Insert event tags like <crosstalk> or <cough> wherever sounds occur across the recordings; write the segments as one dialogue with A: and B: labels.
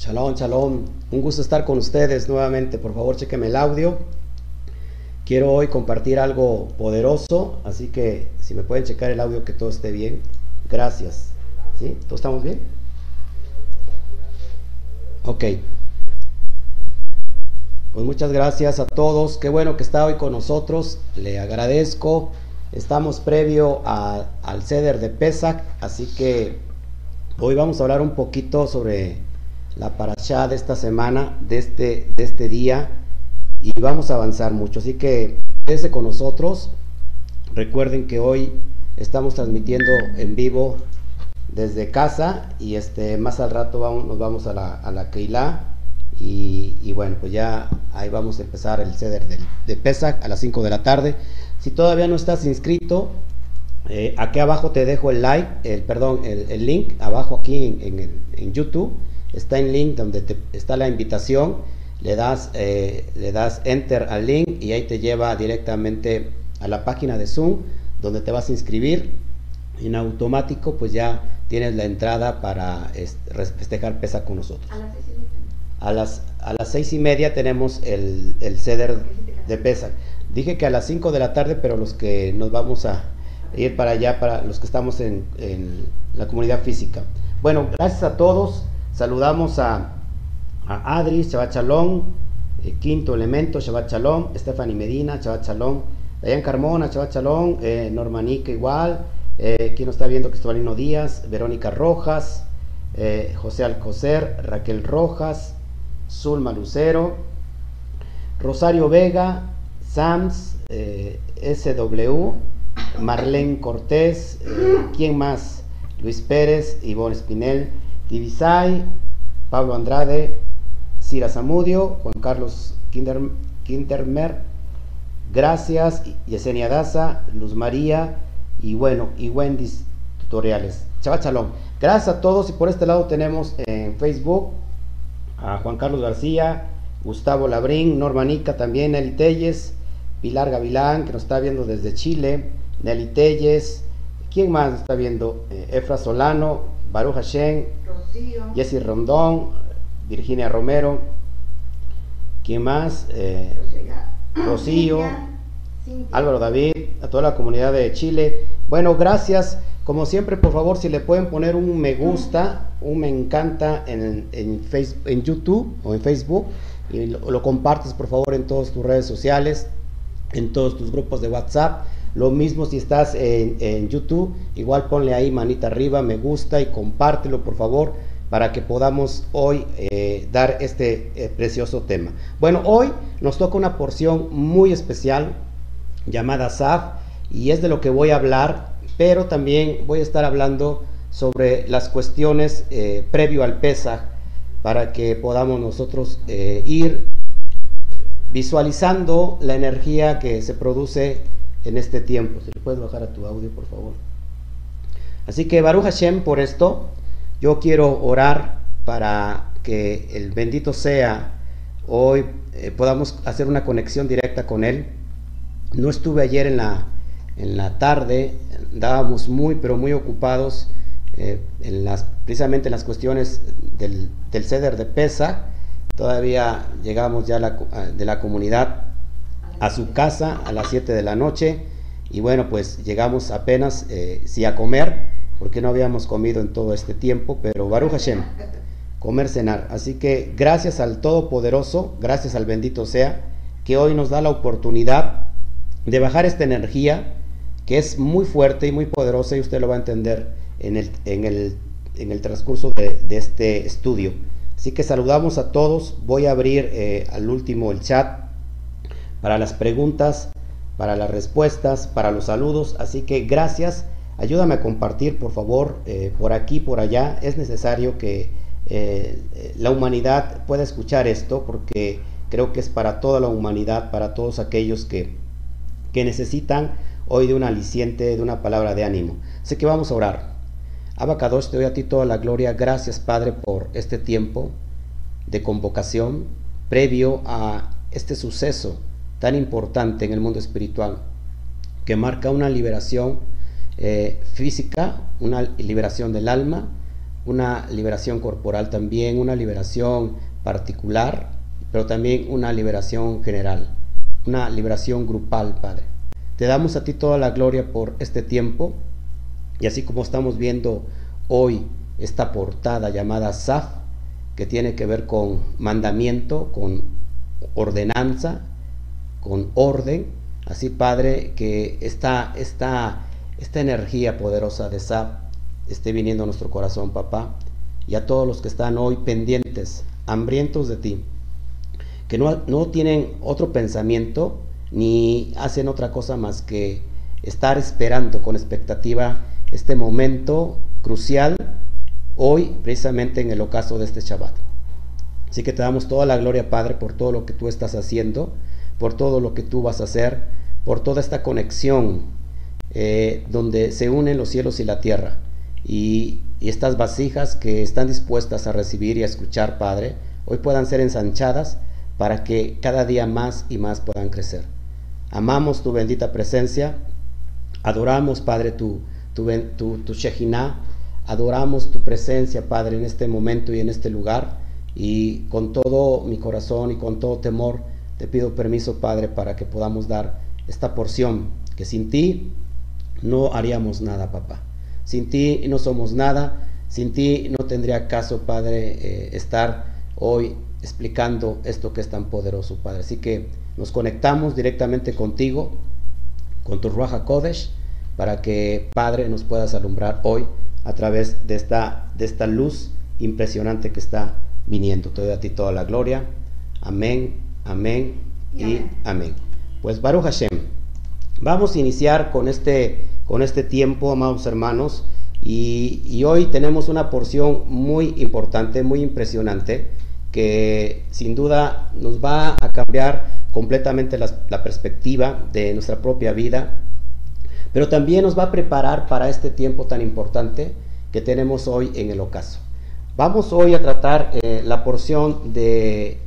A: Shalom, shalom. Un gusto estar con ustedes nuevamente. Por favor, chequenme el audio. Quiero hoy compartir algo poderoso, así que si me pueden checar el audio que todo esté bien. Gracias. ¿Sí? ¿Todos estamos bien? Ok. Pues muchas gracias a todos. Qué bueno que está hoy con nosotros. Le agradezco. Estamos previo al ceder de Pesach, así que hoy vamos a hablar un poquito sobre la parashá de esta semana, de este, de este día, y vamos a avanzar mucho. Así que quédese con nosotros. Recuerden que hoy estamos transmitiendo en vivo desde casa y este más al rato vamos, nos vamos a la, a la Keilah y, bueno, pues ya ahí vamos a empezar el ceder del- de Pesach a las 5 de la tarde. Si todavía no estás inscrito, eh, aquí abajo te dejo el like, el perdón, el, link abajo aquí en, en YouTube está en link donde te- está la invitación. Le das, eh, le das enter al link y ahí te lleva directamente a la página de Zoom donde te vas a inscribir. En automático, pues ya tienes la entrada para este, festejar pesa con nosotros.
B: A las seis y media.
A: A las, a las seis y media tenemos el, el ceder de Pesach. Dije que a las 5 de la tarde, pero los que nos vamos a ir para allá, para los que estamos en, en la comunidad física. Bueno, gracias a todos. Saludamos a, a Adri, Shabbat eh, Quinto Elemento, Shabbat Shalom, Stephanie Medina, Shabbat Shalom, Dayan Carmona, Shabbat Shalom, eh, Normanica igual, eh, quien nos está viendo, Cristobalino Díaz, Verónica Rojas, eh, José Alcocer, Raquel Rojas, Zulma Lucero, Rosario Vega, Sams, SW, Marlene Cortés, ¿quién más? Luis Pérez, Ivonne Espinel, Divisay, Pablo Andrade, Cira Zamudio, Juan Carlos Kinder, Kindermer, gracias, Yesenia Daza, Luz María y bueno, y Wendy's Tutoriales. Chava Chalón. Gracias a todos y por este lado tenemos en Facebook a Juan Carlos García, Gustavo Labrín, Norma Nica también, Nelly Telles, Pilar Gavilán, que nos está viendo desde Chile, Nelly Telles, ¿quién más nos está viendo? Eh, Efra Solano, Baruch Hashem. Jessy Rondón, Virginia Romero, ¿quién más? Eh,
B: Rocío. Cintia, Cintia.
A: Álvaro David, a toda la comunidad de Chile. Bueno, gracias. Como siempre, por favor, si le pueden poner un me gusta, un me encanta en, en, face- en YouTube o en Facebook y lo, lo compartes, por favor, en todas tus redes sociales, en todos tus grupos de WhatsApp. Lo mismo si estás en, YouTube, igual ponle ahí manita arriba, me gusta y compártelo, por favor, para que podamos hoy eh, dar este eh, precioso tema. Bueno, hoy nos toca una porción muy especial llamada SAF y es de lo que voy a hablar, pero también voy a estar hablando sobre las cuestiones eh, previo al PESA para que podamos nosotros ir visualizando la energía que se produce en este tiempo. Si le puedes bajar a tu audio, por favor. Así que Baruch Hashem, por esto, yo quiero orar para que el bendito sea hoy eh, podamos hacer una conexión directa con él. No estuve ayer en la, en la tarde, andábamos muy, pero muy ocupados eh, en las, precisamente en las cuestiones del, del ceder de Pesa. Todavía llegamos ya de la comunidad a su casa a las 7 de la noche y bueno, pues llegamos apenas, eh, sí a comer, porque no habíamos comido en todo este tiempo, pero Baruch Hashem, comer, cenar. Así que gracias al Todopoderoso, gracias al bendito sea, que hoy nos da la oportunidad de bajar esta energía que es muy fuerte y muy poderosa y usted lo va a entender en el, en el, en el transcurso de, este estudio. Así que saludamos a todos, voy a abrir eh, al último el chat para las preguntas, para las respuestas, para los saludos. Así que gracias. Ayúdame a compartir, por favor, eh, por aquí, por allá. Es necesario que eh, la humanidad pueda escuchar esto porque creo que es para toda la humanidad, para todos aquellos que, que necesitan hoy de un aliciente, de una palabra de ánimo. Así que vamos a orar. Abacados, te doy a ti toda la gloria. Gracias, Padre, por este tiempo de convocación previo a este suceso tan importante en el mundo espiritual que marca una liberación eh, física, una liberación del alma, una liberación corporal también, una liberación particular, pero también una liberación general, una liberación grupal, Padre. Te damos a ti toda la gloria por este tiempo y así como estamos viendo hoy esta portada llamada SAF, que tiene que ver con mandamiento, con ordenanza, con orden, así Padre, que esta, esta, esta energía poderosa de SAF esté viniendo a nuestro corazón, papá, y a todos los que están hoy pendientes, hambrientos de ti, que no, no tienen otro pensamiento ni hacen otra cosa más que estar esperando con expectativa este momento crucial hoy precisamente en el ocaso de este Shabbat. Así que te damos toda la gloria, Padre, por todo lo que tú estás haciendo, por todo lo que tú vas a hacer, por toda esta conexión eh, donde se unen los cielos y la tierra. Y, estas vasijas que están dispuestas a recibir y a escuchar, Padre, hoy puedan ser ensanchadas para que cada día más y más puedan crecer. Amamos tu bendita presencia, adoramos, Padre, tu, tu, tu, tu adoramos tu presencia, Padre, en este momento y en este lugar. Y con todo mi corazón y con todo temor, te pido permiso, Padre, para que podamos dar esta porción, que sin ti no haríamos nada, papá. Sin ti no somos nada, sin ti no tendría caso, Padre, eh, estar hoy explicando esto que es tan poderoso, Padre. Así que nos conectamos directamente contigo, con tu Ruaja Kodesh, para que, Padre, nos puedas alumbrar hoy a través de esta, de esta luz impresionante que está viniendo. Te doy a ti toda la gloria. Amén, amén y, amén. amén. Pues Baruch Hashem, vamos a iniciar con este, con este tiempo, amados hermanos, y, y hoy tenemos una porción muy importante, muy impresionante, que sin duda nos va a cambiar completamente la, la perspectiva de nuestra propia vida, pero también nos va a preparar para este tiempo tan importante que tenemos hoy en el ocaso. Vamos hoy a tratar eh, la porción de,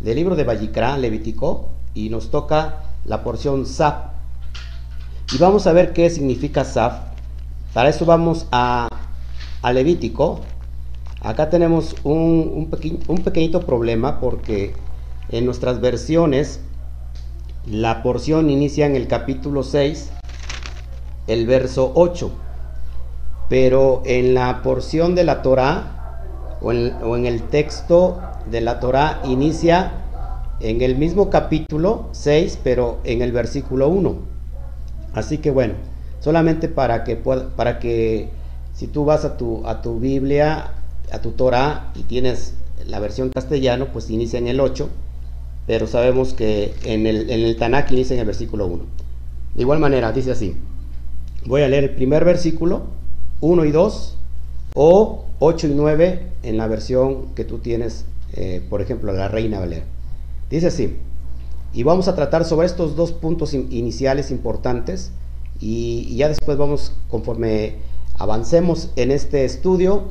A: del libro de Vallicrá, Levítico, y nos toca la porción Saf. Y vamos a ver qué significa Saf. Para eso vamos a, a Levítico. Acá tenemos un, un, un pequeñito problema porque en nuestras versiones la porción inicia en el capítulo 6 el verso 8. Pero en la porción de la Torah o en, o en el texto de la Torah inicia en el mismo capítulo 6, pero en el versículo 1. Así que bueno, solamente para que pueda, para que si tú vas a tu, a tu Biblia, a tu Torah y tienes la versión castellano, pues inicia en el 8, pero sabemos que en el, en el Tanakh inicia en el versículo 1. De igual manera, dice así. Voy a leer el primer versículo, 1 y 2, o 8 y 9 en la versión que tú tienes, eh, por ejemplo, la Reina Valera. Dice así, y vamos a tratar sobre estos dos puntos in iniciales importantes, y, y, ya después vamos, conforme avancemos en este estudio,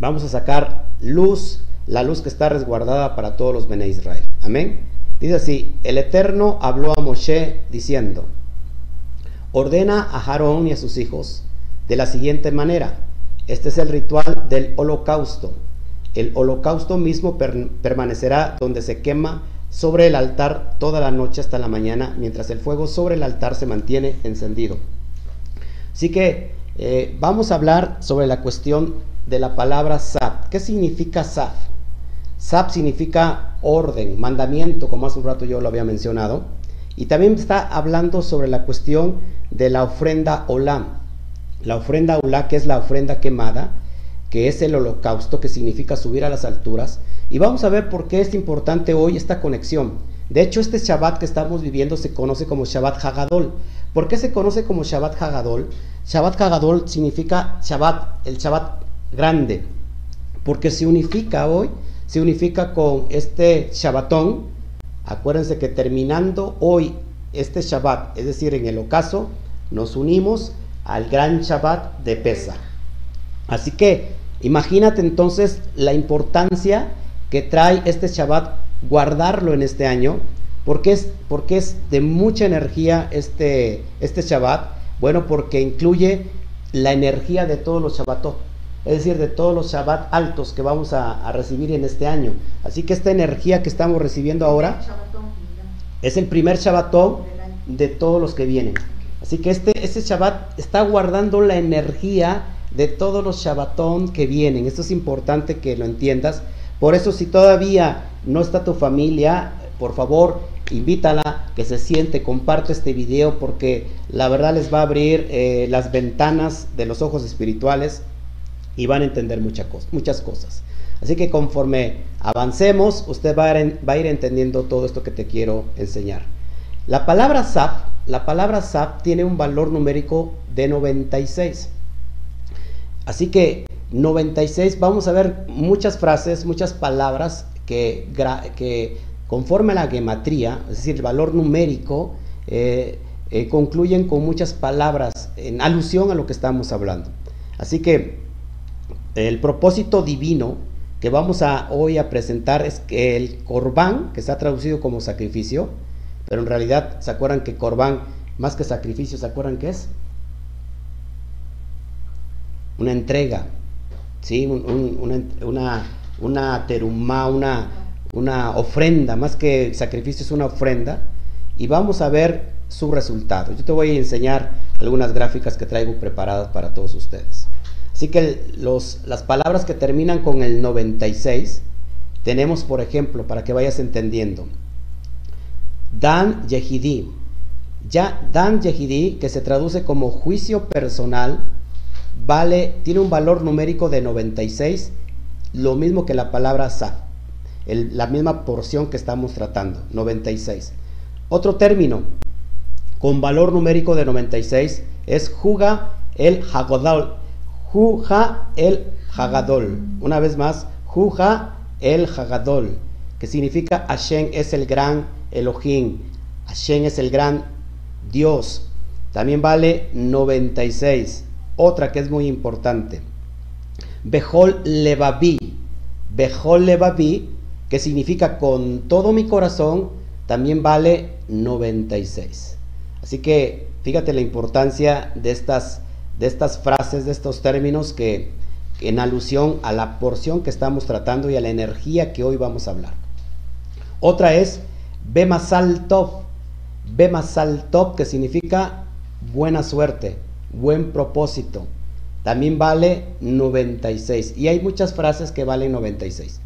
A: vamos a sacar luz, la luz que está resguardada para todos los Bene Israel. Amén. Dice así, el Eterno habló a Moshe diciendo, ordena a Aarón y a sus hijos de la siguiente manera. Este es el ritual del holocausto. El holocausto mismo per permanecerá donde se quema sobre el altar toda la noche hasta la mañana, mientras el fuego sobre el altar se mantiene encendido. Así que eh, vamos a hablar sobre la cuestión de la palabra sab. ¿Qué significa sab? Sab significa orden, mandamiento, como hace un rato yo lo había mencionado. Y también está hablando sobre la cuestión de la ofrenda olam. La ofrenda olá, que es la ofrenda quemada, que es el holocausto, que significa subir a las alturas. Y vamos a ver por qué es importante hoy esta conexión. De hecho, este Shabbat que estamos viviendo se conoce como Shabbat Hagadol. ¿Por qué se conoce como Shabbat Hagadol? Shabbat Hagadol significa Shabbat, el Shabbat grande, porque se unifica hoy, se unifica con este Shabbatón. Acuérdense que terminando hoy este Shabbat, es decir, en el ocaso, nos unimos al gran Shabbat de Pesa. Así que imagínate entonces la importancia que trae este Shabbat guardarlo en este año, porque es, porque es de mucha energía este, este Shabbat. Bueno, porque incluye la energía de todos los Shabbatot. es decir, de todos los Shabbat altos que vamos a, a recibir en este año. Así que esta energía que estamos recibiendo ahora es el primer Shabbatón de todos los que vienen. Así que este, este Shabbat está guardando la energía de todos los Shabbatón que vienen. Esto es importante que lo entiendas. Por eso si todavía no está tu familia, por favor, invítala, que se siente, comparte este video porque la verdad les va a abrir eh, las ventanas de los ojos espirituales y van a entender muchas cosas. Así que conforme avancemos, usted va a ir entendiendo todo esto que te quiero enseñar. La palabra SAP, la palabra tiene un valor numérico de 96. Así que 96, vamos a ver muchas frases, muchas palabras que, que conforme a la gematría, es decir, el valor numérico, eh, eh, concluyen con muchas palabras en alusión a lo que estamos hablando. Así que el propósito divino que vamos a hoy a presentar es que el corbán, que está traducido como sacrificio, pero en realidad se acuerdan que corbán, más que sacrificio, ¿se acuerdan qué es? Una entrega, ¿sí? Un- un- una, una, una terumá, una, una ofrenda, más que sacrificio es una ofrenda, y vamos a ver su resultado. Yo te voy a enseñar algunas gráficas que traigo preparadas para todos ustedes. Así que los, las palabras que terminan con el 96, tenemos, por ejemplo, para que vayas entendiendo, Dan Yehidi. Ya Dan Yehidi, que se traduce como juicio personal, vale, tiene un valor numérico de 96, lo mismo que la palabra Sa, la misma porción que estamos tratando, 96. Otro término con valor numérico de 96 es Juga el Hagodol. Juga el Hagadol. Una vez más, Juga el Hagadol, que significa Hashem es el gran Elohim. Hashem es el gran Dios. También vale 96. Otra que es muy importante. Behol Levavi. Behol Levavi, que significa con todo mi corazón, también vale 96. Así que fíjate la importancia de estas, de estas frases, de estos términos que en alusión a la porción que estamos tratando y a la energía que hoy vamos a hablar. Otra es Bemasal Tov. Bemasal Tov, que significa buena suerte, buen propósito. También vale 96. Y hay muchas frases que valen 96.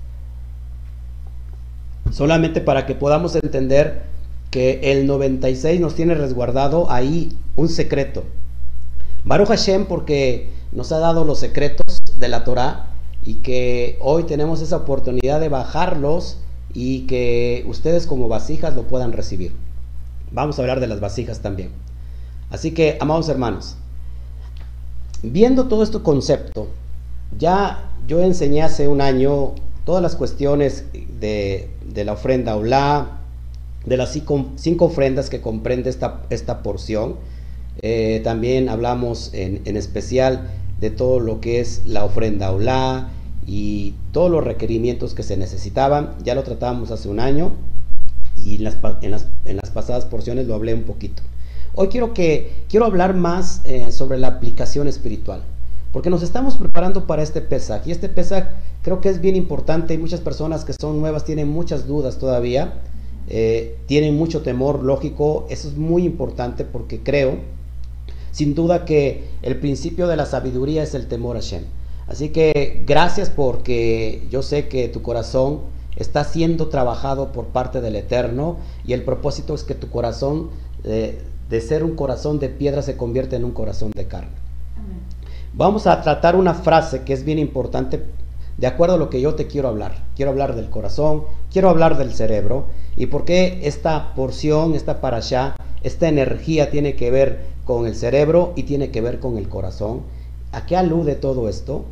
A: Solamente para que podamos entender que el 96 nos tiene resguardado ahí un secreto. Baruch Hashem porque nos ha dado los secretos de la Torah y que hoy tenemos esa oportunidad de bajarlos y que ustedes como vasijas lo puedan recibir. Vamos a hablar de las vasijas también. Así que, amados hermanos, viendo todo este concepto, ya yo enseñé hace un año todas las cuestiones de, de la ofrenda Olá, de las cinco, cinco ofrendas que comprende esta, esta porción. Eh, también hablamos en, en, especial de todo lo que es la ofrenda Olá y todos los requerimientos que se necesitaban. Ya lo tratábamos hace un año y en las, en las, en las pasadas porciones lo hablé un poquito. Hoy quiero, que, quiero hablar más eh, sobre la aplicación espiritual, porque nos estamos preparando para este Pesaj y este Pesaj creo que es bien importante. Muchas personas que son nuevas, tienen muchas dudas todavía, eh, tienen mucho temor, lógico, eso es muy importante porque creo, sin duda, que el principio de la sabiduría es el temor a Shem. Así que gracias porque yo sé que tu corazón está siendo trabajado por parte del Eterno y el propósito es que tu corazón eh, de ser un corazón de piedra se convierte en un corazón de carne.
B: Amén.
A: Vamos a tratar una frase que es bien importante de acuerdo a lo que yo te quiero hablar. Quiero hablar del corazón, quiero hablar del cerebro y por qué esta porción, esta parasha, esta energía tiene que ver con el cerebro y tiene que ver con el corazón. ¿A qué alude todo esto?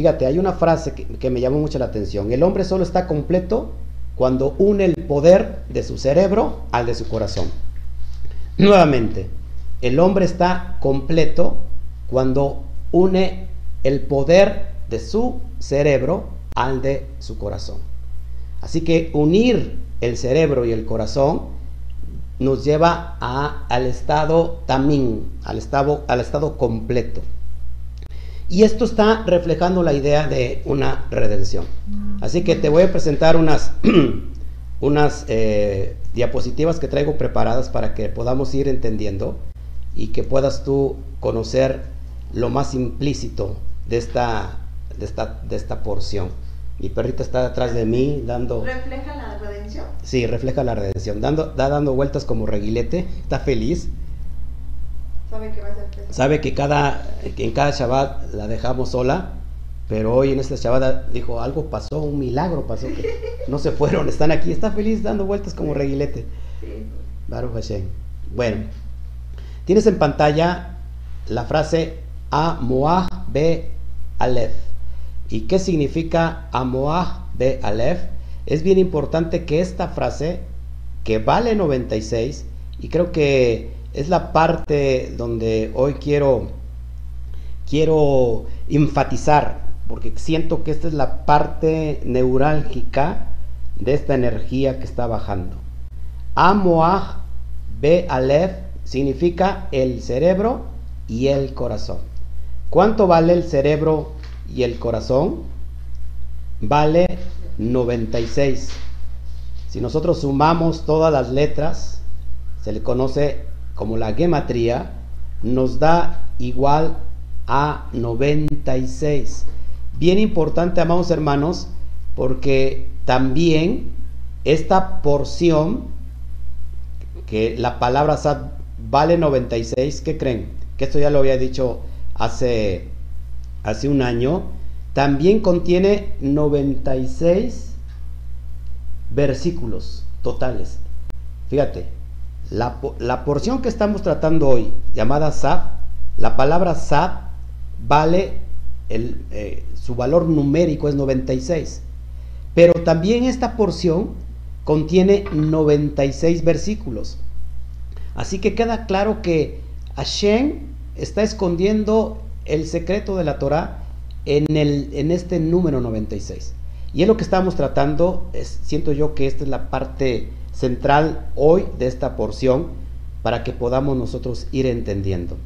A: Fíjate, hay una frase que, que me llamó mucho la atención. El hombre solo está completo cuando une el poder de su cerebro al de su corazón. Nuevamente, el hombre está completo cuando une el poder de su cerebro al de su corazón. Así que unir el cerebro y el corazón nos lleva al estado tamín, al estado, al estado completo. Y esto está reflejando la idea de una redención. Así que te voy a presentar unas, <clears throat> unas eh, diapositivas que traigo preparadas para que podamos ir entendiendo y que puedas tú conocer lo más implícito de esta, de esta, de esta porción. Mi perrita está detrás de mí dando...
B: ¿Refleja la redención?
A: Sí, refleja la redención. Dando, da dando vueltas como reguilete, está feliz.
B: Sabe que va a ser feliz.
A: Sabe que, cada, que en cada Shabbat la dejamos sola, pero hoy en este Shabbat dijo, algo pasó, un milagro pasó, que no se fueron, están aquí, está feliz dando vueltas como reguilete.
B: Sí.
A: Baruch Hashem. Bueno, tienes en pantalla la frase Amoah Be Aleph. ¿Y qué significa Amoah Be Aleph? Es bien importante que esta frase, que vale 96, y creo que es la parte donde hoy quiero, quiero enfatizar, porque siento que esta es la parte neurálgica de esta energía que está bajando. Amoah Be significa el cerebro y el corazón. ¿Cuánto vale el cerebro y el corazón? Vale 96. Si nosotros sumamos todas las letras, se le conoce como la gematría, nos da igual a 96. Bien importante, amados hermanos, porque también esta porción, que la palabra sat vale 96, ¿qué creen? Que esto ya lo había dicho hace, hace un año, también contiene 96 versículos totales. Fíjate, la, la porción que estamos tratando hoy, llamada Sab, la palabra Sab vale, el, eh, su valor numérico es 96. Pero también esta porción contiene 96 versículos. Así que queda claro que Hashem está escondiendo el secreto de la Torah en, el, en este número 96. Y es lo que estamos tratando, es, siento yo que esta es la parte central hoy de esta porción para que podamos nosotros ir entendiendo.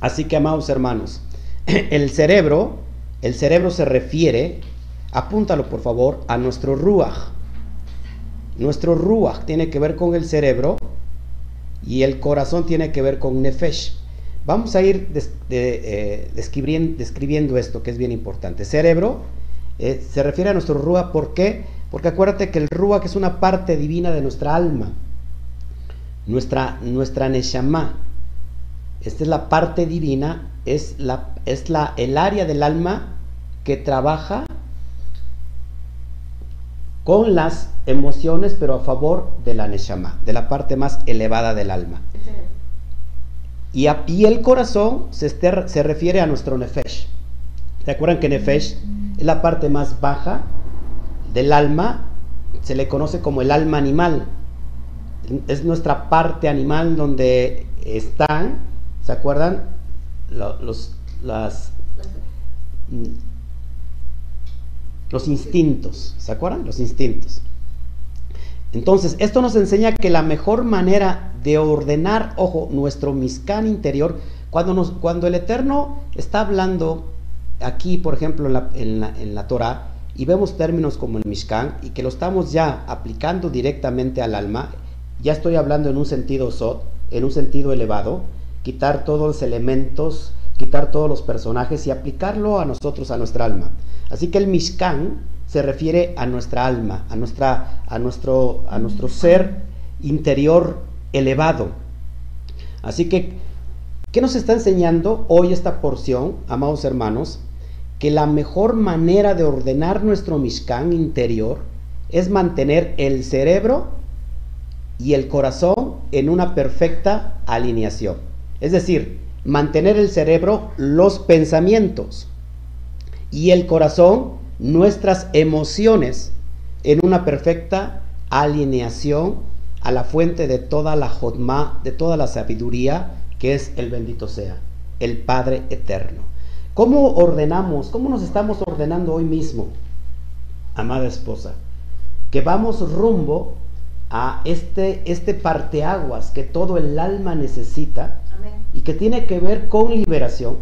A: Así que, amados hermanos, <clears throat> el cerebro, el cerebro se refiere, apúntalo por favor, a nuestro ruach. Nuestro ruach tiene que ver con el cerebro y el corazón tiene que ver con nefesh. Vamos a ir eh, describiendo, describiendo, esto que es bien importante. Cerebro eh, se refiere a nuestro ruach, ¿por qué? Porque acuérdate que el ruach es una parte divina de nuestra alma, nuestra, nuestra neshama. Esta es la parte divina, es, la, es la, el área del alma que trabaja con las emociones, pero a favor de la neshama, de la parte más elevada del alma. Y, a, y el corazón se, se, refiere a nuestro nefesh. ¿Se acuerdan que nefesh es la parte más baja del alma? Se le conoce como el alma animal. Es nuestra parte animal donde están, ¿se acuerdan? Los, los instintos, ¿se acuerdan? Los instintos. Entonces, esto nos enseña que la mejor manera de ordenar, ojo, nuestro miscán interior, cuando, nos, cuando el Eterno está hablando aquí, por ejemplo, en la, en la, en la Torah, y vemos términos como el Mishkan, y que lo estamos ya aplicando directamente al alma, ya estoy hablando en un sentido sot, en un sentido elevado, quitar todos los elementos, quitar todos los personajes y aplicarlo a nosotros, a nuestra alma. Así que el Mishkan se refiere a nuestra alma, a, nuestra, a, nuestro, a nuestro ser interior elevado. Así que, ¿qué nos está enseñando hoy esta porción, amados hermanos? Que la mejor manera de ordenar nuestro Mishkan interior es mantener el cerebro y el corazón en una perfecta alineación. Es decir, mantener el cerebro los pensamientos y el corazón nuestras emociones en una perfecta alineación a la fuente de toda la jodma, de toda la sabiduría que es el bendito sea, el Padre eterno. ¿Cómo ordenamos, cómo nos estamos ordenando hoy mismo, amada esposa? Que vamos rumbo a este, este parteaguas que todo el alma necesita Amén. y que tiene que ver con liberación,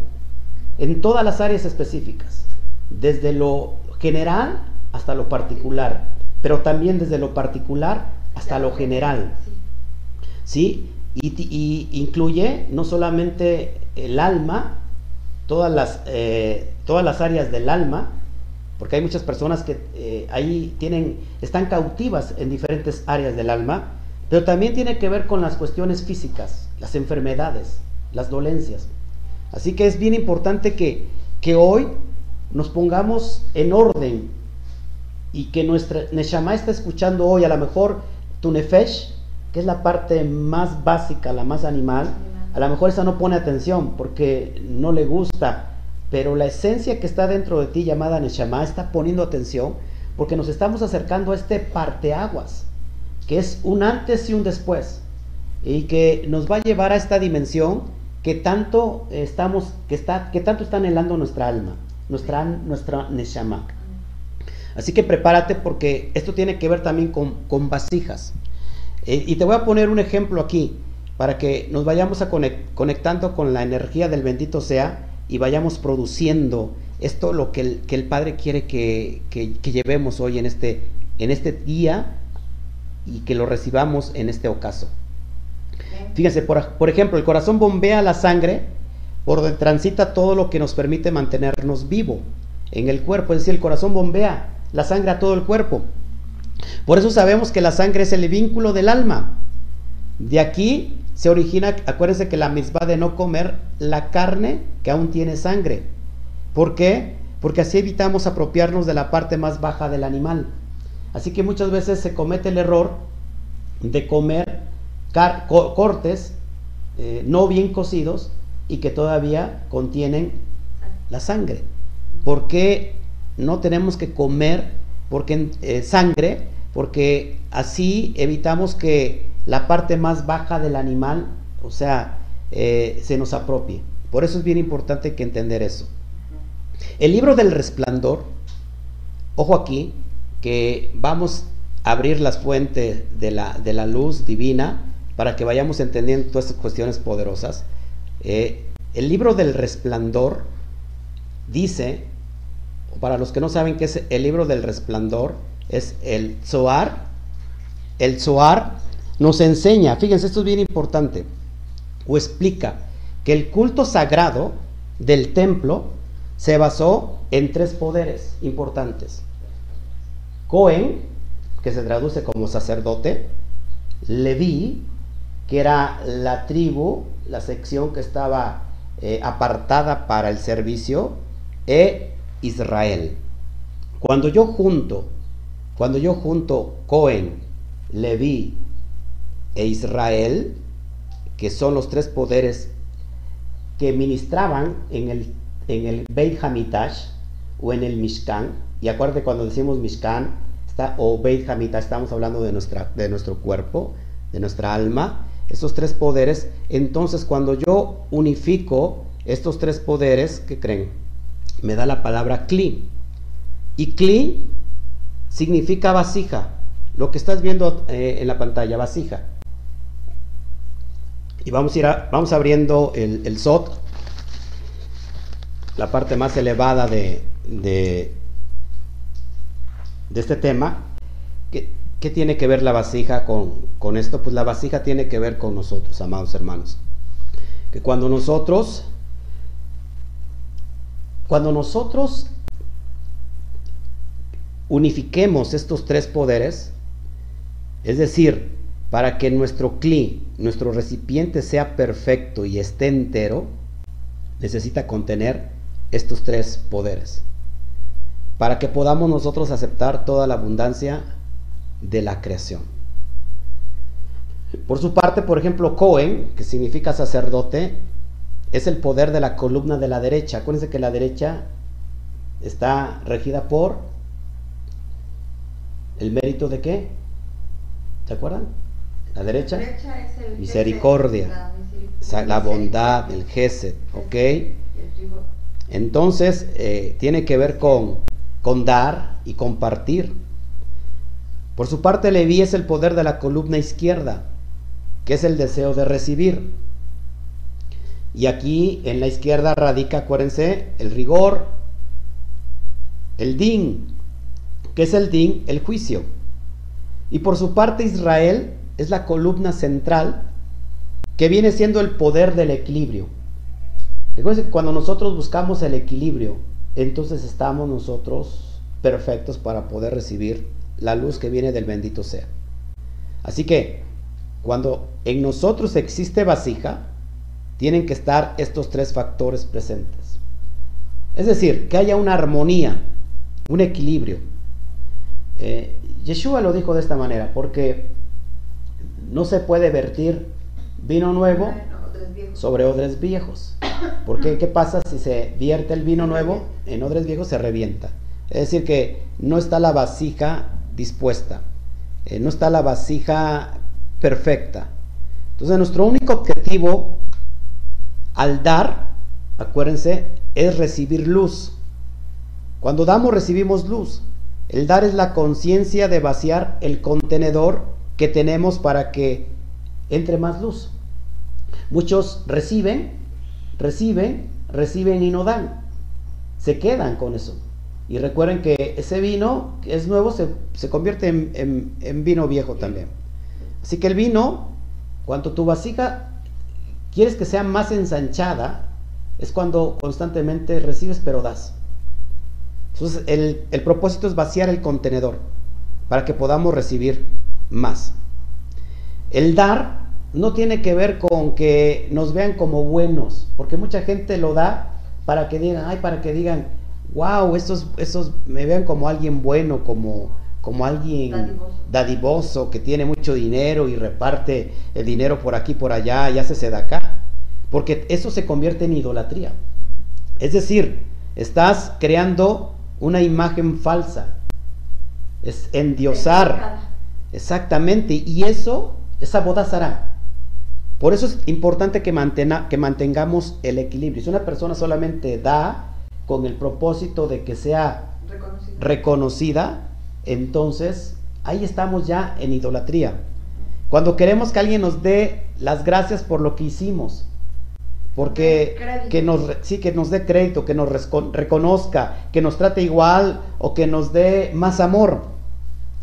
A: en todas las áreas específicas, desde lo general hasta lo particular, pero también desde lo particular hasta lo general. ¿Sí? Y, y incluye no solamente el alma, todas las, eh, todas las áreas del alma, porque hay muchas personas que eh, ahí tienen, están cautivas en diferentes áreas del alma, pero también tiene que ver con las cuestiones físicas, las enfermedades, las dolencias. Así que es bien importante que, que hoy nos pongamos en orden y que nuestra Neshama está escuchando hoy, a lo mejor tu Nefesh, que es la parte más básica, la más animal, a lo mejor esa no pone atención porque no le gusta, pero la esencia que está dentro de ti llamada Neshama está poniendo atención porque nos estamos acercando a este parteaguas, que es un antes y un después, y que nos va a llevar a esta dimensión que tanto estamos, que está, que tanto está anhelando nuestra alma, nuestra, nuestra Neshama. Así que prepárate porque esto tiene que ver también con, vasijas. Eh, y te voy a poner un ejemplo aquí para que nos vayamos a conectando con la energía del bendito sea y vayamos produciendo esto lo que el, que el Padre quiere que, llevemos hoy en este, en este día y que lo recibamos en este ocaso. Fíjense, por, por, ejemplo, el corazón bombea la sangre por donde transita todo lo que nos permite mantenernos vivo en el cuerpo, es decir, el corazón bombea la sangre a todo el cuerpo. Por eso sabemos que la sangre es el vínculo del alma. De aquí se origina, acuérdense que la misma de no comer la carne que aún tiene sangre. ¿Por qué? Porque así evitamos apropiarnos de la parte más baja del animal. Así que muchas veces se comete el error de comer cortes eh, no bien cocidos y que todavía contienen la sangre. ¿Por qué no tenemos que comer porque, eh, sangre, porque así evitamos que la parte más baja del animal, o sea, eh, se nos apropie. Por eso es bien importante que entender eso. El libro del resplandor, ojo aquí, que vamos a abrir las fuentes de la, de la luz divina para que vayamos entendiendo todas estas cuestiones poderosas. Eh, el libro del resplandor dice para los que no saben qué es el libro del resplandor, es el Zohar. El Zohar nos enseña, fíjense, esto es bien importante, o explica que el culto sagrado del templo se basó en tres poderes importantes. Cohen, que se traduce como sacerdote, Leví, que era la tribu, la sección que estaba eh, apartada para el servicio, e Israel. Cuando yo junto, cuando yo junto Cohen, Leví e Israel, que son los tres poderes que ministraban en el, en el Beit Hamitash o en el Mishkan, y acuérdate cuando decimos Mishkan está, o Beit Hamitash, estamos hablando de, nuestra, de nuestro cuerpo, de nuestra alma, esos tres poderes, entonces cuando yo unifico estos tres poderes, ¿qué creen? me da la palabra cli. Y cli significa vasija. Lo que estás viendo eh, en la pantalla, vasija. Y vamos a ir vamos abriendo el, el, SOT, la parte más elevada de, de, este tema. ¿Qué, ¿Qué, tiene que ver la vasija con, con esto? Pues la vasija tiene que ver con nosotros, amados hermanos. Que cuando nosotros cuando nosotros unifiquemos estos tres poderes, es decir, para que nuestro cli, nuestro recipiente sea perfecto y esté entero, necesita contener estos tres poderes. Para que podamos nosotros aceptar toda la abundancia de la creación. Por su parte, por ejemplo, Cohen, que significa sacerdote, es el poder de la columna de la derecha. Acuérdense que la derecha está regida por el mérito de qué? ¿Se acuerdan? La derecha, misericordia, la, bondad, el gesed, ¿ok? Entonces, eh, tiene que ver con, con dar y compartir. Por su parte, Leví es el poder de la columna izquierda, que es el deseo de recibir. Y aquí en la izquierda radica, acuérdense, el rigor, el din. ¿Qué es el din? El juicio. Y por su parte Israel es la columna central que viene siendo el poder del equilibrio. Recuerden que cuando nosotros buscamos el equilibrio, entonces estamos nosotros perfectos para poder recibir la luz que viene del bendito sea. Así que cuando en nosotros existe vasija, tienen que estar estos tres factores presentes. Es decir, que haya una armonía, un equilibrio. Eh, Yeshua lo dijo de esta manera, porque no se puede vertir vino nuevo sobre odres viejos. Porque ¿qué pasa si se vierte el vino nuevo en odres viejos? Se revienta. Es decir, que no está la vasija dispuesta, eh, no está la vasija perfecta. Entonces nuestro único objetivo al dar, acuérdense, es recibir luz. Cuando damos recibimos luz. El dar es la conciencia de vaciar el contenedor que tenemos para que entre más luz. Muchos reciben, reciben, reciben y no dan. Se quedan con eso. Y recuerden que ese vino que es nuevo se, convierte en, en vino viejo también. Así que el vino, cuando tu vasija quieres que sea más ensanchada, es cuando constantemente recibes pero das. Entonces el, propósito es vaciar el contenedor para que podamos recibir más. El dar no tiene que ver con que nos vean como buenos, porque mucha gente lo da para que digan, ay, para que digan, wow, estos, estos me vean como alguien bueno, como, como alguien dadivoso. que tiene mucho dinero y reparte el dinero por aquí, por allá y hace de acá. Porque eso se convierte en idolatría. Es decir, estás creando una imagen falsa. Es endiosar. Exactamente. Y eso es abodazará. Por eso es importante que, que mantengamos el equilibrio. Si una persona solamente da con el propósito de que sea reconocida entonces ahí estamos ya en idolatría. Cuando queremos que alguien nos dé las gracias por lo que hicimos, porque que nos, sí, que nos dé crédito, que nos reconozca, que nos trate igual o que nos dé más amor.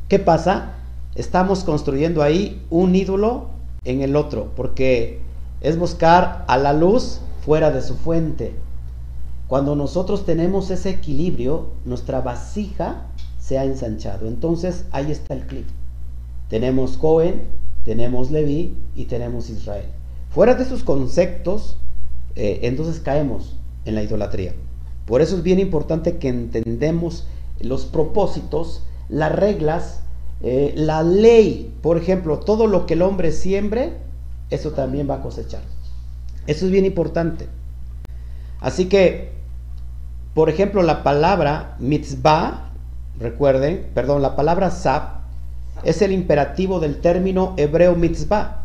A: ¿Qué pasa? Estamos construyendo ahí un ídolo en el otro, porque es buscar a la luz fuera de su fuente. Cuando nosotros tenemos ese equilibrio, nuestra vasija se ha ensanchado. Entonces ahí está el clip. Tenemos Cohen, tenemos Leví y tenemos Israel. Fuera de esos conceptos, eh, entonces caemos en la idolatría. Por eso es bien importante que entendemos los propósitos, las reglas, eh, la ley. Por ejemplo, todo lo que el hombre siembre, eso también va a cosechar. Eso es bien importante. Así que, por ejemplo, la palabra mitzvah recuerden, perdón, la palabra sab es el imperativo del término hebreo mitzvah.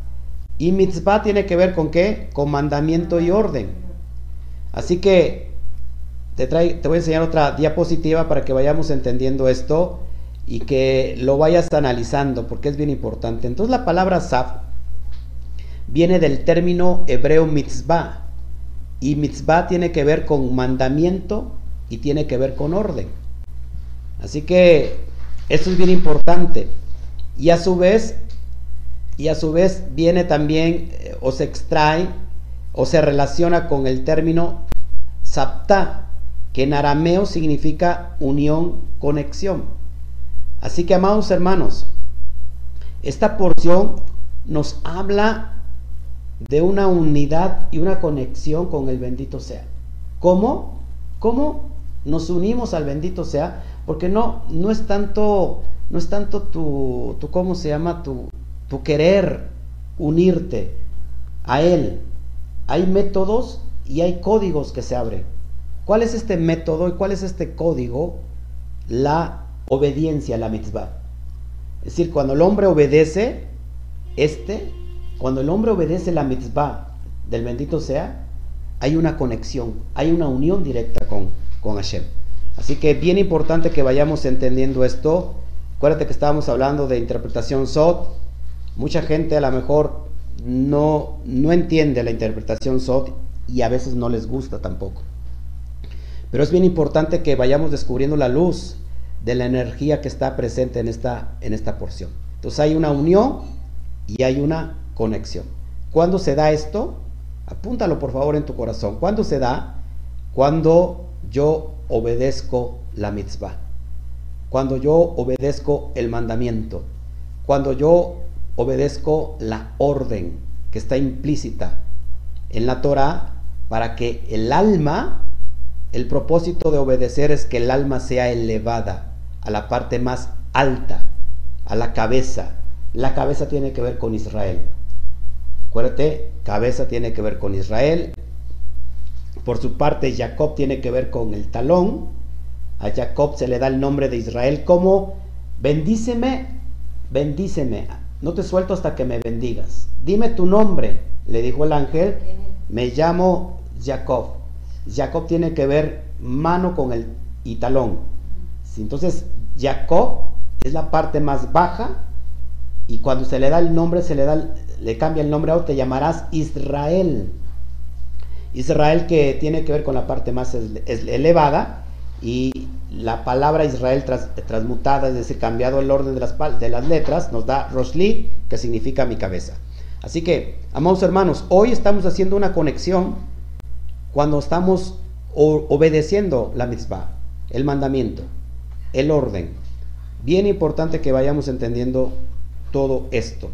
A: Y mitzvah tiene que ver con qué? Con mandamiento y orden. Así que te, te voy a enseñar otra diapositiva para que vayamos entendiendo esto y que lo vayas analizando porque es bien importante. Entonces la palabra sab viene del término hebreo mitzvah. Y mitzvah tiene que ver con mandamiento y tiene que ver con orden. Así que esto es bien importante. Y a su vez, y a su vez viene también eh, o se extrae o se relaciona con el término sapta, que en arameo significa unión, conexión. Así que, amados hermanos, esta porción nos habla de una unidad y una conexión con el bendito sea. ¿Cómo? ¿Cómo nos unimos al bendito sea? Porque no, no es tanto, no es tanto tu, tu ¿cómo se llama? Tu, tu querer unirte a Él. Hay métodos y hay códigos que se abren. ¿Cuál es este método y cuál es este código? La obediencia a la mitzvah. Es decir, cuando el hombre obedece, este, cuando el hombre obedece la mitzvah del bendito sea, hay una conexión, hay una unión directa con, con Hashem. Así que bien importante que vayamos entendiendo esto. Acuérdate que estábamos hablando de interpretación SOT. Mucha gente a lo mejor no, no entiende la interpretación SOT y a veces no les gusta tampoco. Pero es bien importante que vayamos descubriendo la luz de la energía que está presente en esta, en esta porción. Entonces hay una unión y hay una conexión. ¿Cuándo se da esto? Apúntalo por favor en tu corazón. ¿Cuándo se da? Cuando yo obedezco la mitzvah. Cuando yo obedezco el mandamiento. Cuando yo obedezco la orden que está implícita en la Torah para que el alma, el propósito de obedecer es que el alma sea elevada a la parte más alta, a la cabeza. La cabeza tiene que ver con Israel. Acuérdate, cabeza tiene que ver con Israel. Por su parte, Jacob tiene que ver con el talón. A Jacob se le da el nombre de Israel como bendíceme, bendíceme. No te suelto hasta que me bendigas. Dime tu nombre, le dijo el ángel. Me llamo Jacob. Jacob tiene que ver mano con el y talón. Entonces, Jacob es la parte más baja y cuando se le da el nombre, se le da, le cambia el nombre a te llamarás Israel. Israel que tiene que ver con la parte más elevada y la palabra Israel transmutada, es decir, cambiado el orden de las, de las letras, nos da Rosli, que significa mi cabeza. Así que, amados hermanos, hoy estamos haciendo una conexión cuando estamos obedeciendo la mitzvah, el mandamiento, el orden. Bien importante que vayamos entendiendo todo esto.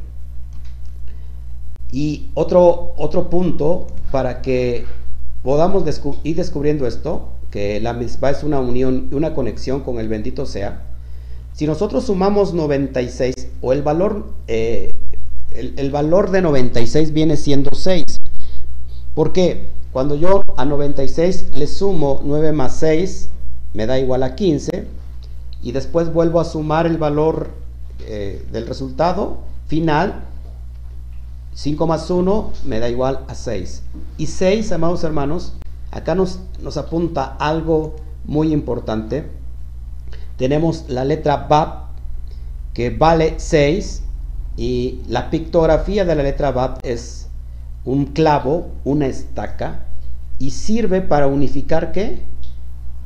A: Y otro, punto para que podamos ir descubriendo esto, que la misma es una unión, una conexión con el bendito sea. Si nosotros sumamos 96, o el valor, eh, el, valor de 96 viene siendo 6. porque Cuando yo a 96 le sumo 9 más 6, me da igual a 15, y después vuelvo a sumar el valor eh, del resultado final, 5 más 1 me da igual a 6. Y 6, amados hermanos, acá nos, nos apunta algo muy importante. Tenemos la letra BAP que vale 6 y la pictografía de la letra BAP es un clavo, una estaca y sirve para unificar qué?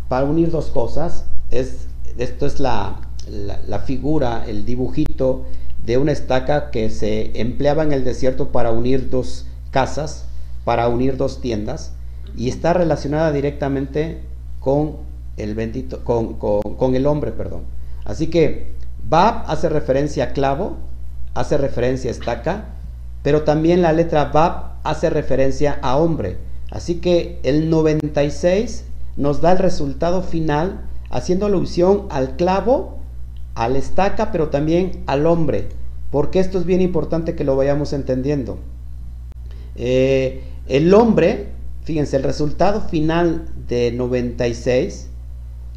A: Para unir dos cosas. Es, esto es la, la, figura, el dibujito de una estaca que se empleaba en el desierto para unir dos casas, para unir dos tiendas, y está relacionada directamente con el bendito, con, con, el hombre, perdón. Así que Bab hace referencia a clavo, hace referencia a estaca, pero también la letra Bab hace referencia a hombre. Así que el 96 nos da el resultado final haciendo alusión al clavo al estaca, pero también al hombre, porque esto es bien importante que lo vayamos entendiendo. Eh, el hombre, fíjense, el resultado final de 96,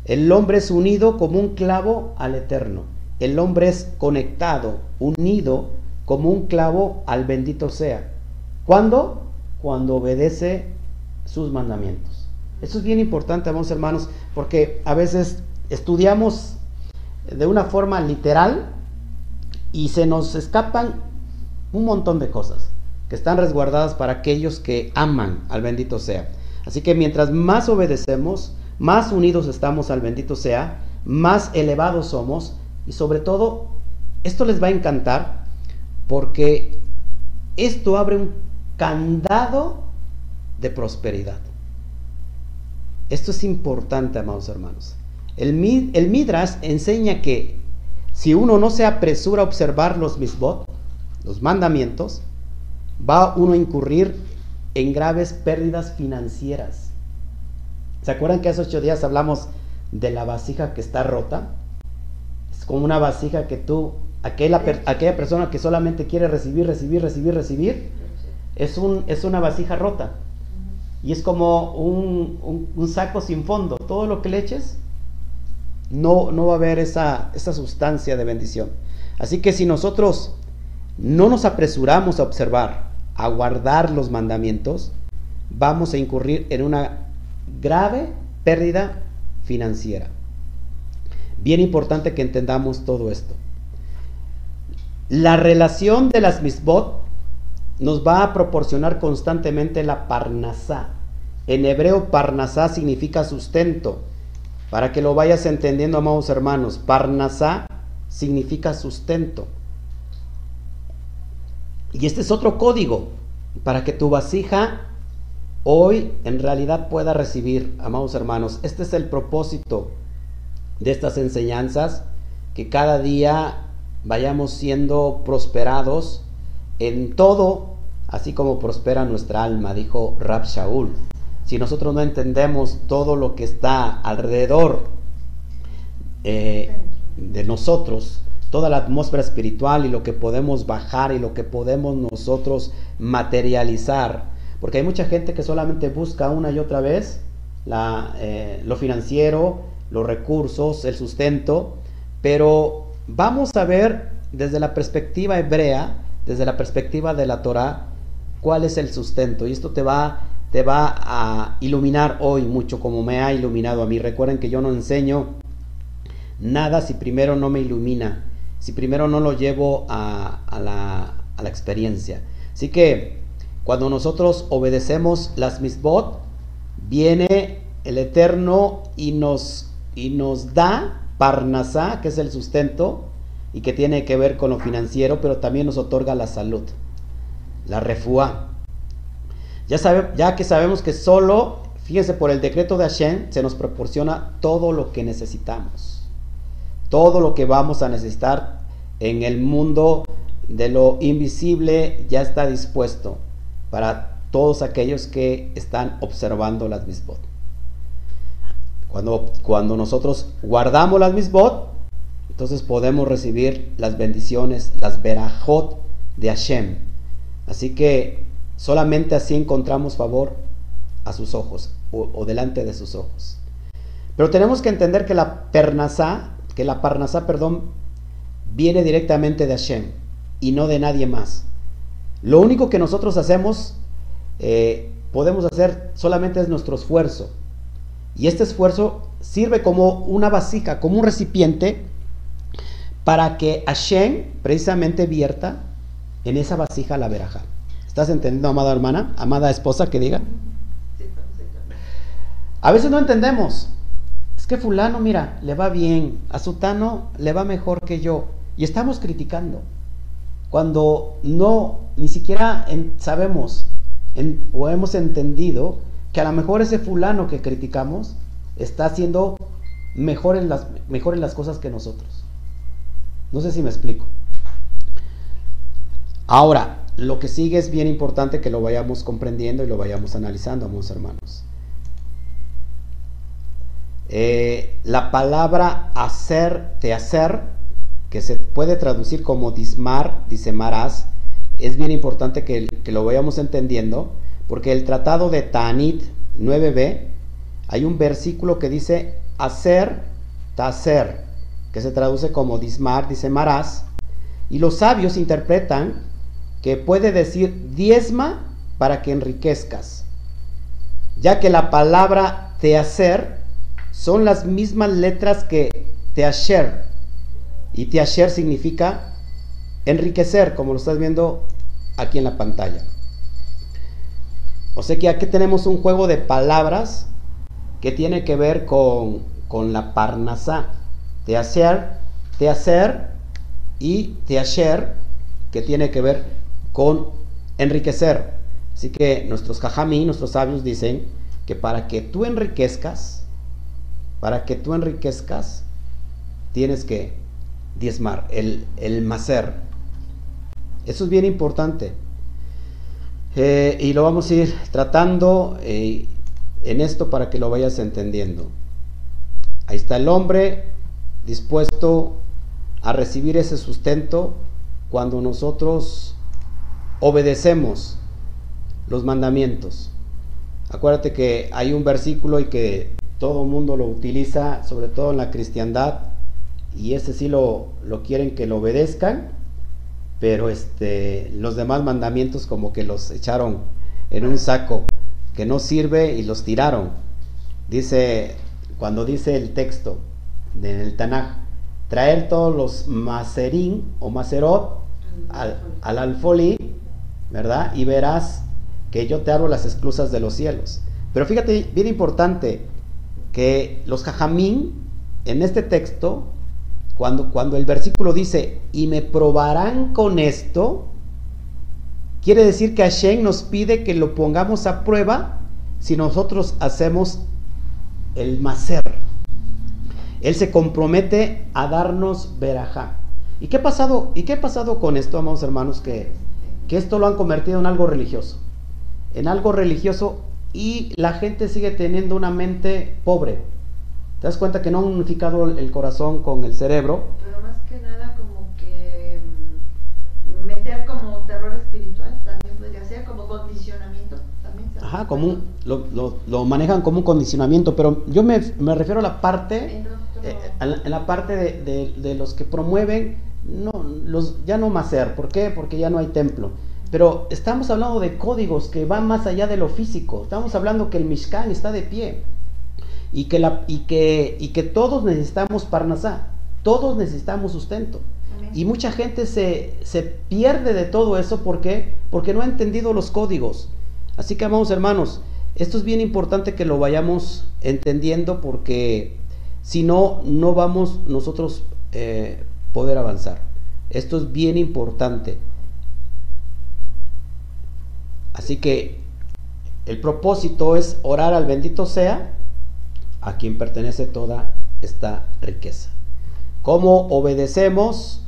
A: el hombre es unido como un clavo al eterno. El hombre es conectado, unido como un clavo al bendito sea. ¿Cuándo? Cuando obedece sus mandamientos. Eso es bien importante, amados hermanos, porque a veces estudiamos de una forma literal y se nos escapan un montón de cosas que están resguardadas para aquellos que aman al bendito sea. Así que mientras más obedecemos, más unidos estamos al bendito sea, más elevados somos y sobre todo esto les va a encantar porque esto abre un candado de prosperidad. Esto es importante, amados hermanos. El, Midrash enseña que si uno no se apresura a observar los misbot, los mandamientos, va uno a incurrir en graves pérdidas financieras. ¿Se acuerdan que hace ocho días hablamos de la vasija que está rota? Es como una vasija que tú, aquella, persona que solamente quiere recibir, recibir, recibir, recibir, es una vasija rota. Y es como un, saco sin fondo. Todo lo que le eches no, no va a haber esa, esa sustancia de bendición. Así que si nosotros no nos apresuramos a observar, a guardar los mandamientos, vamos a incurrir en una grave pérdida financiera. Bien importante que entendamos todo esto. La relación de las misbot nos va a proporcionar constantemente la parnasá. En hebreo, parnasá significa sustento. Para que lo vayas entendiendo, amados hermanos, parnasá significa sustento. Y este es otro código para que tu vasija hoy en realidad pueda recibir, amados hermanos. Este es el propósito de estas enseñanzas, que cada día vayamos siendo prosperados en todo, así como prospera nuestra alma, dijo Rab Shaul. Si nosotros no entendemos todo lo que está alrededor eh, de nosotros, toda la atmósfera espiritual y lo que podemos bajar y lo que podemos nosotros materializar, porque hay mucha gente que solamente busca una y otra vez la, eh, lo financiero, los recursos, el sustento, pero vamos a ver desde la perspectiva hebrea, desde la perspectiva de la Torah, cuál es el sustento. Y esto te va, te va a iluminar hoy mucho como me ha iluminado a mí. Recuerden que yo no enseño nada si primero no me ilumina, si primero no lo llevo a, la, a la, experiencia. Así que cuando nosotros obedecemos las misbot, viene el Eterno y nos, y nos da Parnasá, que es el sustento, y que tiene que ver con lo financiero, pero también nos otorga la salud, la refúa. Ya, ya que sabemos que solo, fíjense, por el decreto de Hashem se nos proporciona todo lo que necesitamos. Todo lo que vamos a necesitar en el mundo de lo invisible ya está dispuesto para todos aquellos que están observando las misbot. Cuando, cuando nosotros guardamos las misbot, entonces podemos recibir las bendiciones, las verajot de Hashem. Así que solamente así encontramos favor a sus ojos o, delante de sus ojos. Pero tenemos que entender que la pernasá, que la parnasá, perdón, viene directamente de Hashem y no de nadie más. Lo único que nosotros hacemos, eh, podemos hacer solamente es nuestro esfuerzo. Y este esfuerzo sirve como una vasija, como un recipiente para que Hashem precisamente vierta en esa vasija la veraja. ¿Estás entendiendo, amada hermana? Amada esposa, que diga. A veces no entendemos. Es que fulano, mira, le va bien, a sutano le va mejor que yo. Y estamos criticando. Cuando no, ni siquiera sabemos o hemos entendido que a lo mejor ese fulano que criticamos está haciendo las, mejor en las cosas que nosotros. No sé si me explico. Ahora, lo que sigue es bien importante que lo vayamos comprendiendo y lo vayamos analizando, amados hermanos. Eh, la palabra hacer, de hacer, que se puede traducir como dismar, disemarás, es bien importante que, que, lo vayamos entendiendo, porque el tratado de Tanit 9b, hay un versículo que dice hacer, tacer, que se traduce como dismar, disemarás, y los sabios interpretan que puede decir diezma para que enriquezcas, ya que la palabra te hacer son las mismas letras que teasher, y teasher significa enriquecer, como lo estás viendo aquí en la pantalla. O sea que aquí tenemos un juego de palabras que tiene que ver con, con la parnasá te hacer, te hacer y te hacer, que tiene que ver con enriquecer. Así que nuestros jajamí, nuestros sabios dicen que para que tú enriquezcas, para que tú enriquezcas, tienes que diezmar, el, el macer. Eso es bien importante. Eh, y lo vamos a ir tratando eh, en esto para que lo vayas entendiendo. Ahí está el hombre dispuesto a recibir ese sustento cuando nosotros obedecemos los mandamientos. Acuérdate que hay un versículo y que todo el mundo lo utiliza, sobre todo en la cristiandad, y ese sí lo, lo quieren que lo obedezcan, pero este, los demás mandamientos como que los echaron en un saco que no sirve y los tiraron. Dice, cuando dice el texto, del Tanaj, traer todos los maserín o macerot al, al alfolí, ¿verdad? Y verás que yo te abro las esclusas de los cielos. Pero fíjate, bien importante, que los jajamín en este texto, cuando, cuando el versículo dice, y me probarán con esto, quiere decir que Hashem nos pide que lo pongamos a prueba si nosotros hacemos el macer. Él se compromete a darnos verajá. ¿Y qué ha pasado, ¿y qué ha pasado con esto, amados hermanos? Que, que esto lo han convertido en algo religioso. En algo religioso y la gente sigue teniendo una mente pobre. ¿Te das cuenta que no han unificado el corazón con el cerebro?
B: Pero más que nada como que mm, meter como terror espiritual también podría ser, como condicionamiento también. ¿sabes?
A: Ajá, como un- lo, lo- lo manejan como un condicionamiento, pero yo me, me refiero a la parte, eh, en la parte de, de- de los que promueven, no, los, ya no macer, ¿por qué? Porque ya no hay templo. Pero estamos hablando de códigos que van más allá de lo físico, estamos hablando que el Mishkan está de pie y que, la, y que, y que todos necesitamos Parnasá, todos necesitamos sustento.
B: Amén.
A: Y mucha gente se, se pierde de todo eso ¿por qué? porque no ha entendido los códigos. Así que, amados hermanos, esto es bien importante que lo vayamos entendiendo porque si no, no vamos nosotros eh, poder avanzar. Esto es bien importante. Así que el propósito es orar al bendito sea a quien pertenece toda esta riqueza. ¿Cómo obedecemos?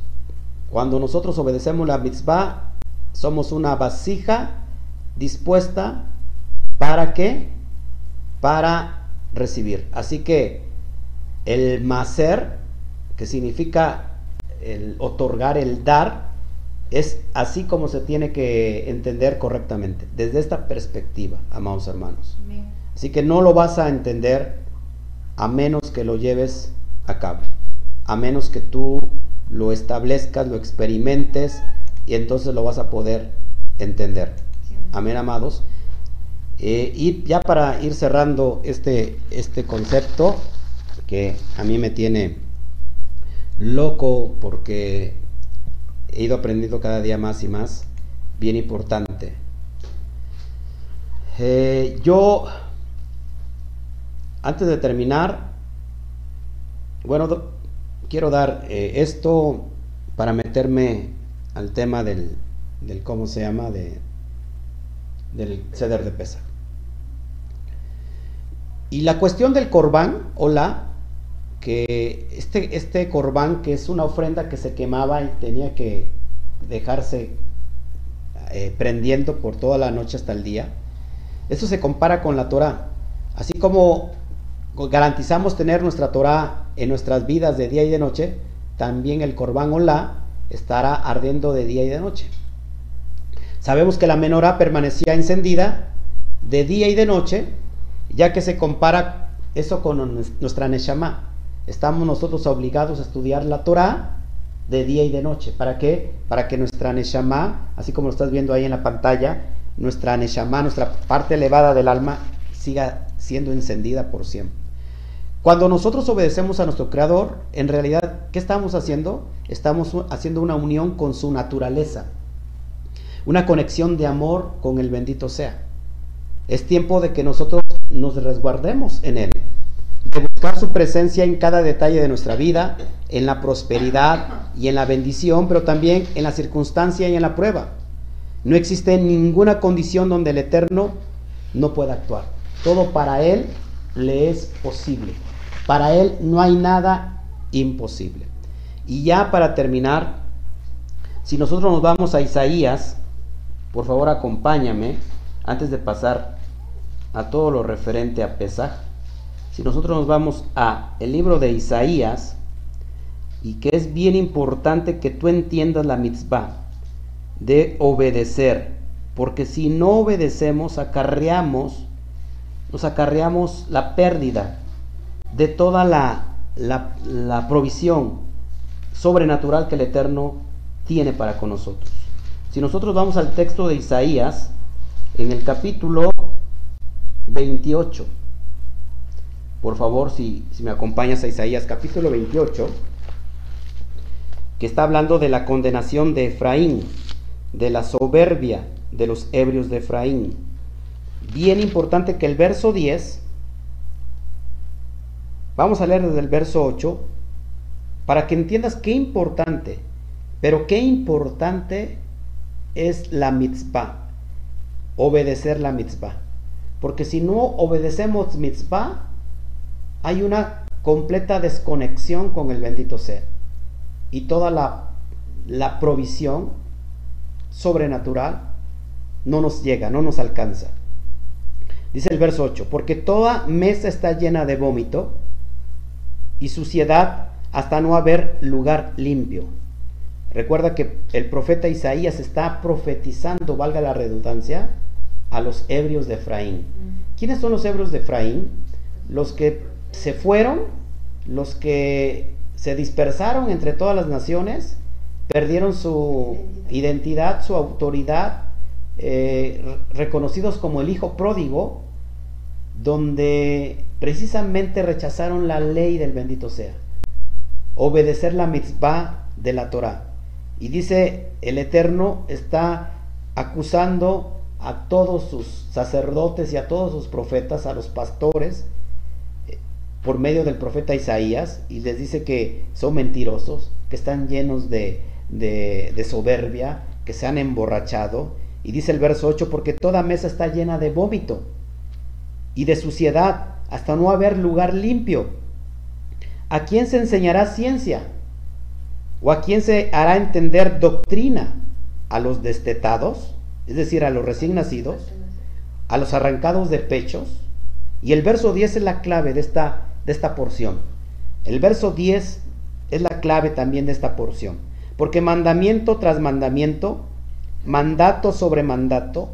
A: Cuando nosotros obedecemos la mitzvah, somos una vasija dispuesta para qué? Para recibir. Así que el macer, que significa el otorgar, el dar, es así como se tiene que entender correctamente, desde esta perspectiva, amados hermanos. Así que no lo vas a entender a menos que lo lleves a cabo, a menos que tú lo establezcas, lo experimentes y entonces lo vas a poder entender. Amén, amados. Eh, y ya para ir cerrando este, este concepto que a mí me tiene loco porque he ido aprendiendo cada día más y más, bien importante. Eh, yo, antes de terminar, bueno, quiero dar eh, esto para meterme al tema del, del ¿cómo se llama? De, del ceder de pesa. Y la cuestión del corbán, hola, que este, este corbán, que es una ofrenda que se quemaba y tenía que dejarse eh, prendiendo por toda la noche hasta el día, eso se compara con la Torah. Así como garantizamos tener nuestra Torah en nuestras vidas de día y de noche, también el corbán hola estará ardiendo de día y de noche. Sabemos que la menorá permanecía encendida de día y de noche, ya que se compara eso con nues- nuestra Neshama. Estamos nosotros obligados a estudiar la Torah de día y de noche. ¿Para qué? Para que nuestra Neshama, así como lo estás viendo ahí en la pantalla, nuestra Neshama, nuestra parte elevada del alma, siga siendo encendida por siempre. Cuando nosotros obedecemos a nuestro Creador, en realidad, ¿qué estamos haciendo? Estamos haciendo una unión con su naturaleza, una conexión de amor con el bendito sea. Es tiempo de que nosotros nos resguardemos en Él, buscar su presencia en cada detalle de nuestra vida, en la prosperidad y en la bendición, pero también en la circunstancia y en la prueba. No existe ninguna condición donde el Eterno no pueda actuar. Todo para Él le es posible. Para Él no hay nada imposible. Y ya para terminar, si nosotros nos vamos a Isaías, por favor acompáñame antes de pasar a todo lo referente a Pesaj. Si nosotros nos vamos a el libro de Isaías, y que es bien importante que tú entiendas la mitzvah de obedecer, porque si no obedecemos, acarreamos, nos acarreamos la pérdida de toda la, la, la provisión sobrenatural que el Eterno tiene para con nosotros. Si nosotros vamos al texto de Isaías, en el capítulo 28, por favor, si, me acompañas a Isaías capítulo 28, que está hablando de la condenación de Efraín, de la soberbia de los ebrios de Efraín. Bien importante que el verso 10, vamos a leer desde el verso 8, para que entiendas qué importante, pero qué importante es la mitzvah, obedecer la mitzvah. Porque si no obedecemos mitzvah, hay una completa desconexión con el bendito ser. Y toda la, la provisión sobrenatural no nos llega, no nos alcanza. Dice el verso 8, porque toda mesa está llena de vómito y suciedad hasta no haber lugar limpio. Recuerda que el profeta Isaías está profetizando, valga la redundancia, a los ebrios de Efraín. ¿Quiénes son los ebrios de Efraín? Los que se fueron, los que se dispersaron entre todas las naciones, perdieron su identidad, su autoridad, eh, reconocidos como el hijo pródigo, donde precisamente rechazaron la ley del bendito sea, obedecer la mitzvah de la Torah. Y dice, el Eterno está acusando a todos sus sacerdotes y a todos sus profetas, a los pastores, por medio del profeta Isaías, y les dice que son mentirosos, que están llenos de, de, soberbia, que se han emborrachado. Y dice el verso 8, porque toda mesa está llena de vómito y de suciedad, hasta no haber lugar limpio. ¿A quién se enseñará ciencia? ¿O a quién se hará entender doctrina? ¿A los destetados? Es decir, a los recién nacidos, a los arrancados de pechos. Y el verso 10 es la clave de esta, de esta porción. El verso 10 es la clave también de esta porción. Porque mandamiento tras mandamiento, mandato sobre mandato,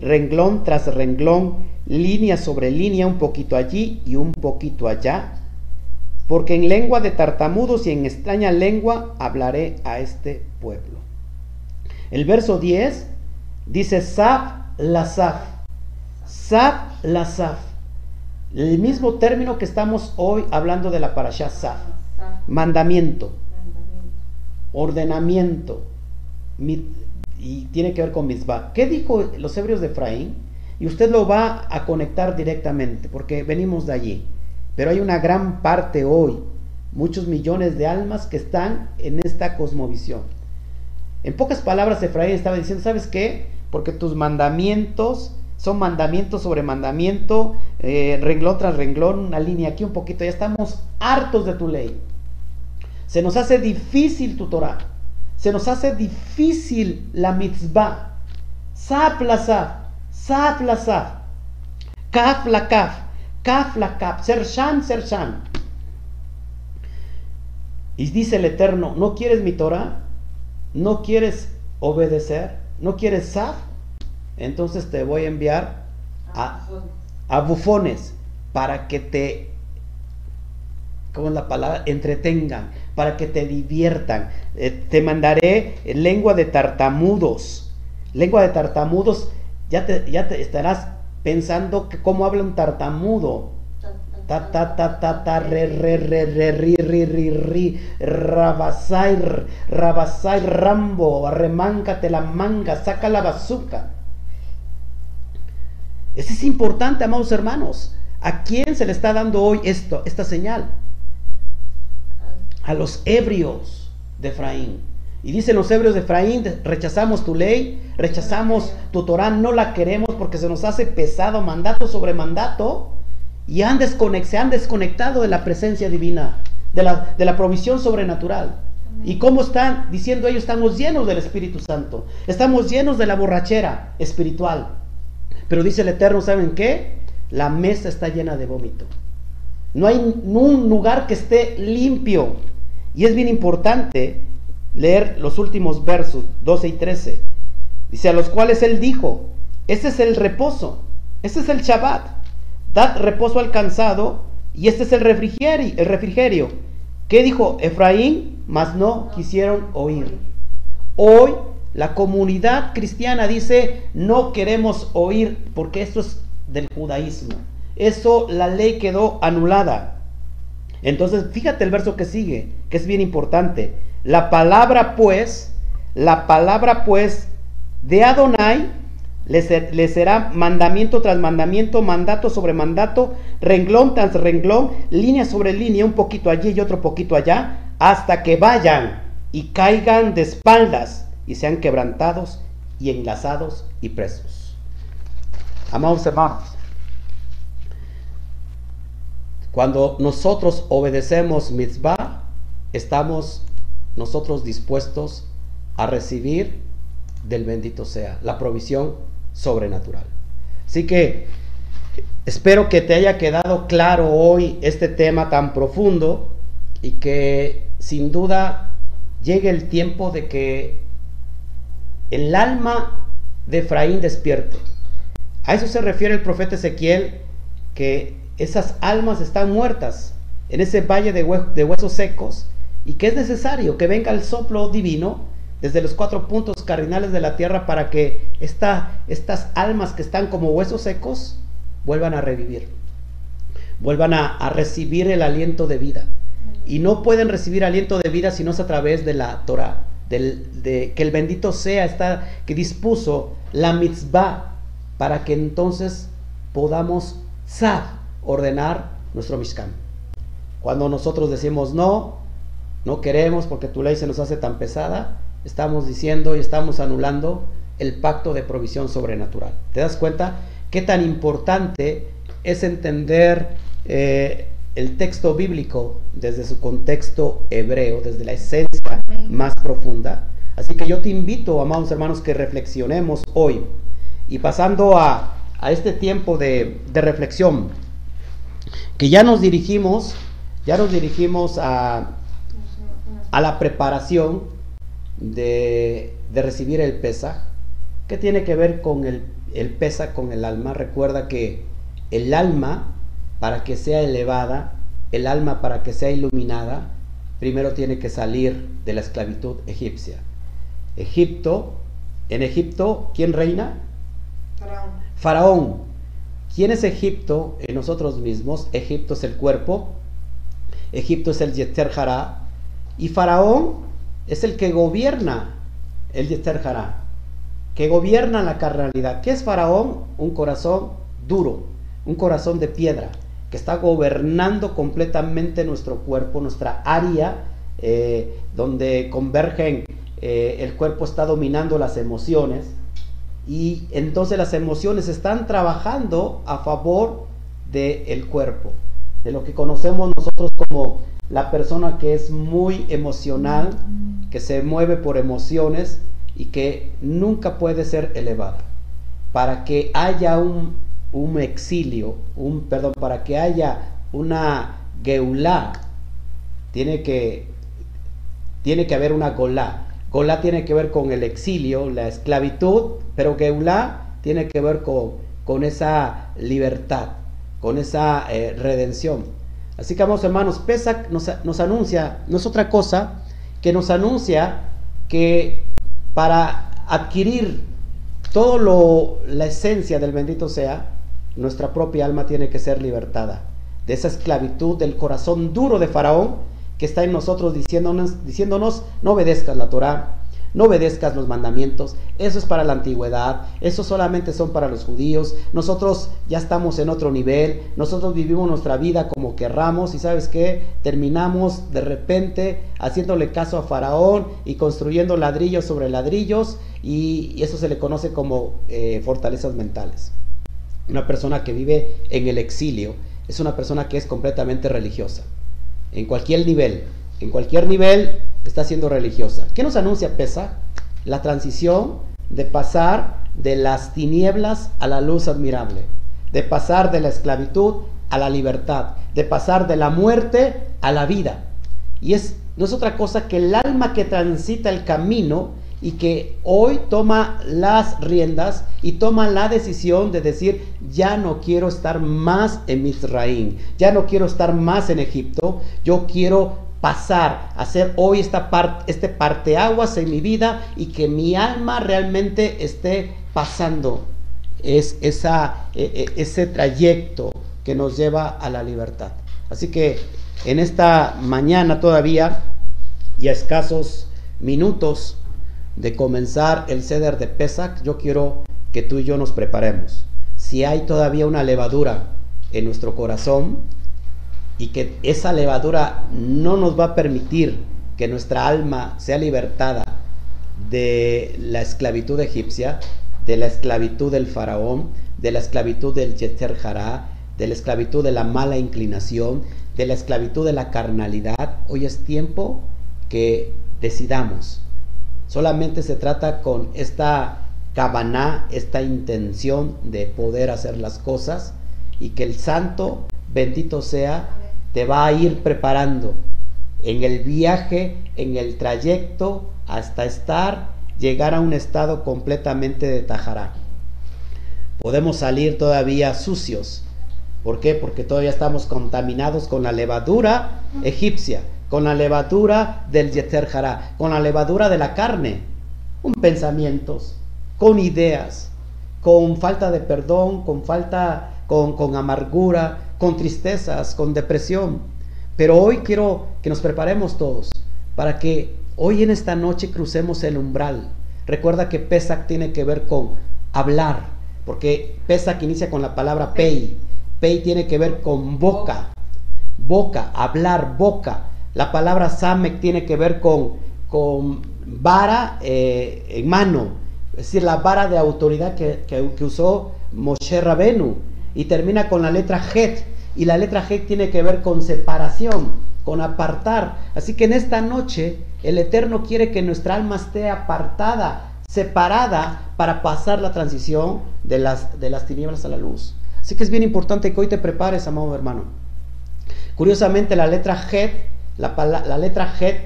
A: renglón tras renglón, línea sobre línea, un poquito allí y un poquito allá. Porque en lengua de tartamudos y en extraña lengua hablaré a este pueblo. El verso 10 dice Saf la Saf. Saf la. El mismo término que estamos hoy hablando de la parasha Saf. Mandamiento ordenamiento y tiene que ver con misbah. ¿Qué dijo los hebreos de Efraín? Y usted lo va a conectar directamente porque venimos de allí. Pero hay una gran parte hoy, muchos millones de almas que están en esta cosmovisión. En pocas palabras, Efraín estaba diciendo, ¿sabes qué? Porque tus mandamientos son mandamientos sobre mandamiento, eh, renglón tras renglón, una línea aquí un poquito, ya estamos hartos de tu ley. Se nos hace difícil tu Torah. Se nos hace difícil la mitzvah. Saf la saf. Saf la saf. Kaf la kaf. Kaf la kaf. Ser shan, ser shan. Y dice el Eterno, ¿no quieres mi Torah? ¿No quieres obedecer? ¿No quieres saf? Entonces te voy a enviar a, a bufones para que te, ¿cómo es la palabra? Entretengan, para que te diviertan. Eh, te mandaré lengua de tartamudos. Lengua de tartamudos, ya te, ya te estarás pensando cómo habla un tartamudo. Ta ta ta ta ta re re re re ri ri ri ri rabasai rambo arremáncate la manga saca la bazuca eso es importante amados hermanos a quién se le está dando hoy esto esta señal a los ebrios de Efraín. Y dicen los ebrios de Efraín, rechazamos tu ley, rechazamos tu Torah, no la queremos porque se nos hace pesado mandato sobre mandato y han se han desconectado de la presencia divina, de la, de la provisión sobrenatural. ¿Y cómo están? Diciendo ellos, estamos llenos del Espíritu Santo, estamos llenos de la borrachera espiritual. Pero dice el Eterno, ¿saben qué? La mesa está llena de vómito. No hay un lugar que esté limpio. Y es bien importante leer los últimos versos, 12 y 13. Dice, a los cuales él dijo, este es el reposo, este es el Shabbat, dad reposo al cansado y este es el refrigerio. El refrigerio. ¿Qué dijo Efraín? Mas no quisieron oír. Hoy la comunidad cristiana dice, no queremos oír porque esto es del judaísmo. Eso la ley quedó anulada. Entonces, fíjate el verso que sigue, que es bien importante. La palabra pues, la palabra pues de Adonai le, será mandamiento tras mandamiento, mandato sobre mandato, renglón tras renglón, línea sobre línea, un poquito allí y otro poquito allá, hasta que vayan y caigan de espaldas y sean quebrantados y enlazados y presos. Amados hermanos, cuando nosotros obedecemos mitzvah, estamos nosotros dispuestos a recibir del bendito sea la provisión sobrenatural. Así que espero que te haya quedado claro hoy este tema tan profundo y que sin duda llegue el tiempo de que el alma de Efraín despierte. A eso se refiere el profeta Ezequiel, que esas almas están muertas en ese valle de, huesos secos y que es necesario que venga el soplo divino desde los cuatro puntos cardinales de la tierra para que estas almas que están como huesos secos vuelvan a revivir, vuelvan a, recibir el aliento de vida. Y no pueden recibir aliento de vida si no es a través de la Torah, de que el bendito sea, está, que dispuso la mitzvah para que entonces podamos ordenar nuestro mishkan. Cuando nosotros decimos no, no queremos porque tu ley se nos hace tan pesada, estamos diciendo y estamos anulando el pacto de provisión sobrenatural. ¿Te das cuenta qué tan importante es entender eh, el texto bíblico desde su contexto hebreo, desde la esencia más profunda? Así que yo te invito, amados hermanos, que reflexionemos hoy y pasando a, este tiempo de, de, reflexión, que ya nos dirigimos, ya nos dirigimos a, a la preparación de, recibir el pesa, que tiene que ver con el, el pesa con el alma. Recuerda que el alma, para que sea elevada, el alma para que sea iluminada, primero tiene que salir de la esclavitud egipcia. Egipto, en Egipto, ¿quién reina?
B: Faraón.
A: Faraón. ¿Quién es Egipto en nosotros mismos? Egipto es el cuerpo, Egipto es el Yetzer y Faraón es el que gobierna el Yester que gobierna la carnalidad. ¿Qué es Faraón? Un corazón duro, un corazón de piedra, que está gobernando completamente nuestro cuerpo, nuestra área, eh, donde convergen, eh, el cuerpo está dominando las emociones, y entonces las emociones están trabajando a favor del cuerpo, de lo que conocemos nosotros como la persona que es muy emocional, que se mueve por emociones y que nunca puede ser elevada. Para que haya un, exilio, un perdón, para que haya una geulá, tiene que, tiene que haber una golá. Golá tiene que ver con el exilio, la esclavitud, pero geulá tiene que ver con, con esa libertad, con esa eh, redención. Así que, vamos hermanos, Pesach nos, nos anuncia, no es otra cosa que nos anuncia que para adquirir todo lo, la esencia del bendito sea, nuestra propia alma tiene que ser libertada de esa esclavitud del corazón duro de Faraón que está en nosotros diciéndonos, diciéndonos no obedezcas la Torah, no obedezcas los mandamientos, eso es para la antigüedad, eso solamente son para los judíos, nosotros ya estamos en otro nivel, nosotros vivimos nuestra vida como querramos y sabes qué, terminamos de repente haciéndole caso a Faraón y construyendo ladrillos sobre ladrillos y, eso se le conoce como eh, fortalezas mentales. Una persona que vive en el exilio es una persona que es completamente religiosa, en cualquier nivel, en cualquier nivel está siendo religiosa. ¿Qué nos anuncia Pesa? La transición de pasar de las tinieblas a la luz admirable, de pasar de la esclavitud a la libertad, de pasar de la muerte a la vida. Y es, no es otra cosa que el alma que transita el camino y que hoy toma las riendas y toma la decisión de decir, ya no quiero estar más en Misraín, ya no quiero estar más en Egipto, yo quiero pasar, hacer hoy esta parte, este parteaguas en mi vida y que mi alma realmente esté pasando es esa, e, e, ese trayecto que nos lleva a la libertad. Así que en esta mañana todavía y a escasos minutos de comenzar el ceder de Pesach, yo quiero que tú y yo nos preparemos. Si hay todavía una levadura en nuestro corazón y que esa levadura no nos va a permitir que nuestra alma sea libertada de la esclavitud egipcia, de la esclavitud del faraón, de la esclavitud del Yetzer Hará, de la esclavitud de la mala inclinación, de la esclavitud de la carnalidad. Hoy es tiempo que decidamos. Solamente se trata con esta cabaná, esta intención de poder hacer las cosas y que el santo, bendito sea, te va a ir preparando en el viaje, en el trayecto, hasta estar, llegar a un estado completamente de tajará. Podemos salir todavía sucios. ¿Por qué? Porque todavía estamos contaminados con la levadura egipcia, con la levadura del Yeter Hará, con la levadura de la carne, con pensamientos, con ideas, con falta de perdón, con falta, con, con amargura, con tristezas, con depresión. Pero hoy quiero que nos preparemos todos para que hoy en esta noche crucemos el umbral. Recuerda que Pesach tiene que ver con hablar, porque Pesach inicia con la palabra pei. Pei tiene que ver con boca, boca, hablar, boca. La palabra Samek tiene que ver con, con vara eh, en mano, es decir, la vara de autoridad que, que, usó Moshe Rabenu. Y termina con la letra Het, y la letra G tiene que ver con separación, con apartar. Así que en esta noche el Eterno quiere que nuestra alma esté apartada, separada para pasar la transición de las, de las tinieblas a la luz. Así que es bien importante que hoy te prepares, amado hermano. Curiosamente la letra G, la, letra G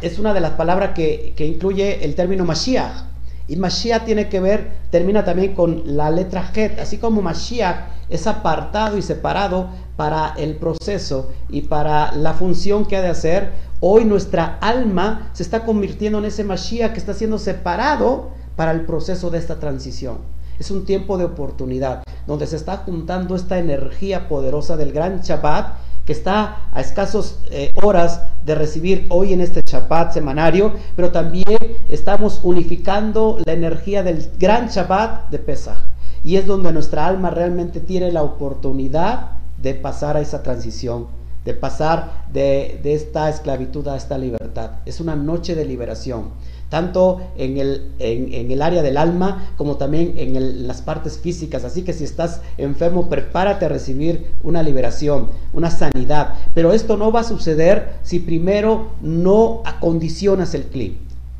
A: es una de las palabras que, que incluye el término Mashiach. Y Mashiach tiene que ver, termina también con la letra Het, así como Mashiach es apartado y separado para el proceso y para la función que ha de hacer. Hoy nuestra alma se está convirtiendo en ese Mashiach que está siendo separado para el proceso de esta transición. Es un tiempo de oportunidad donde se está juntando esta energía poderosa del gran Shabbat que está a escasos eh, horas de recibir hoy en este Shabbat semanario, pero también estamos unificando la energía del gran Shabbat de Pesach. Y es donde nuestra alma realmente tiene la oportunidad de pasar a esa transición, de pasar de, de esta esclavitud a esta libertad. Es una noche de liberación tanto en el, en, el área del alma como también en las partes físicas. Así que si estás enfermo, prepárate a recibir una liberación, una sanidad. Pero esto no va a suceder si primero no acondicionas el cli,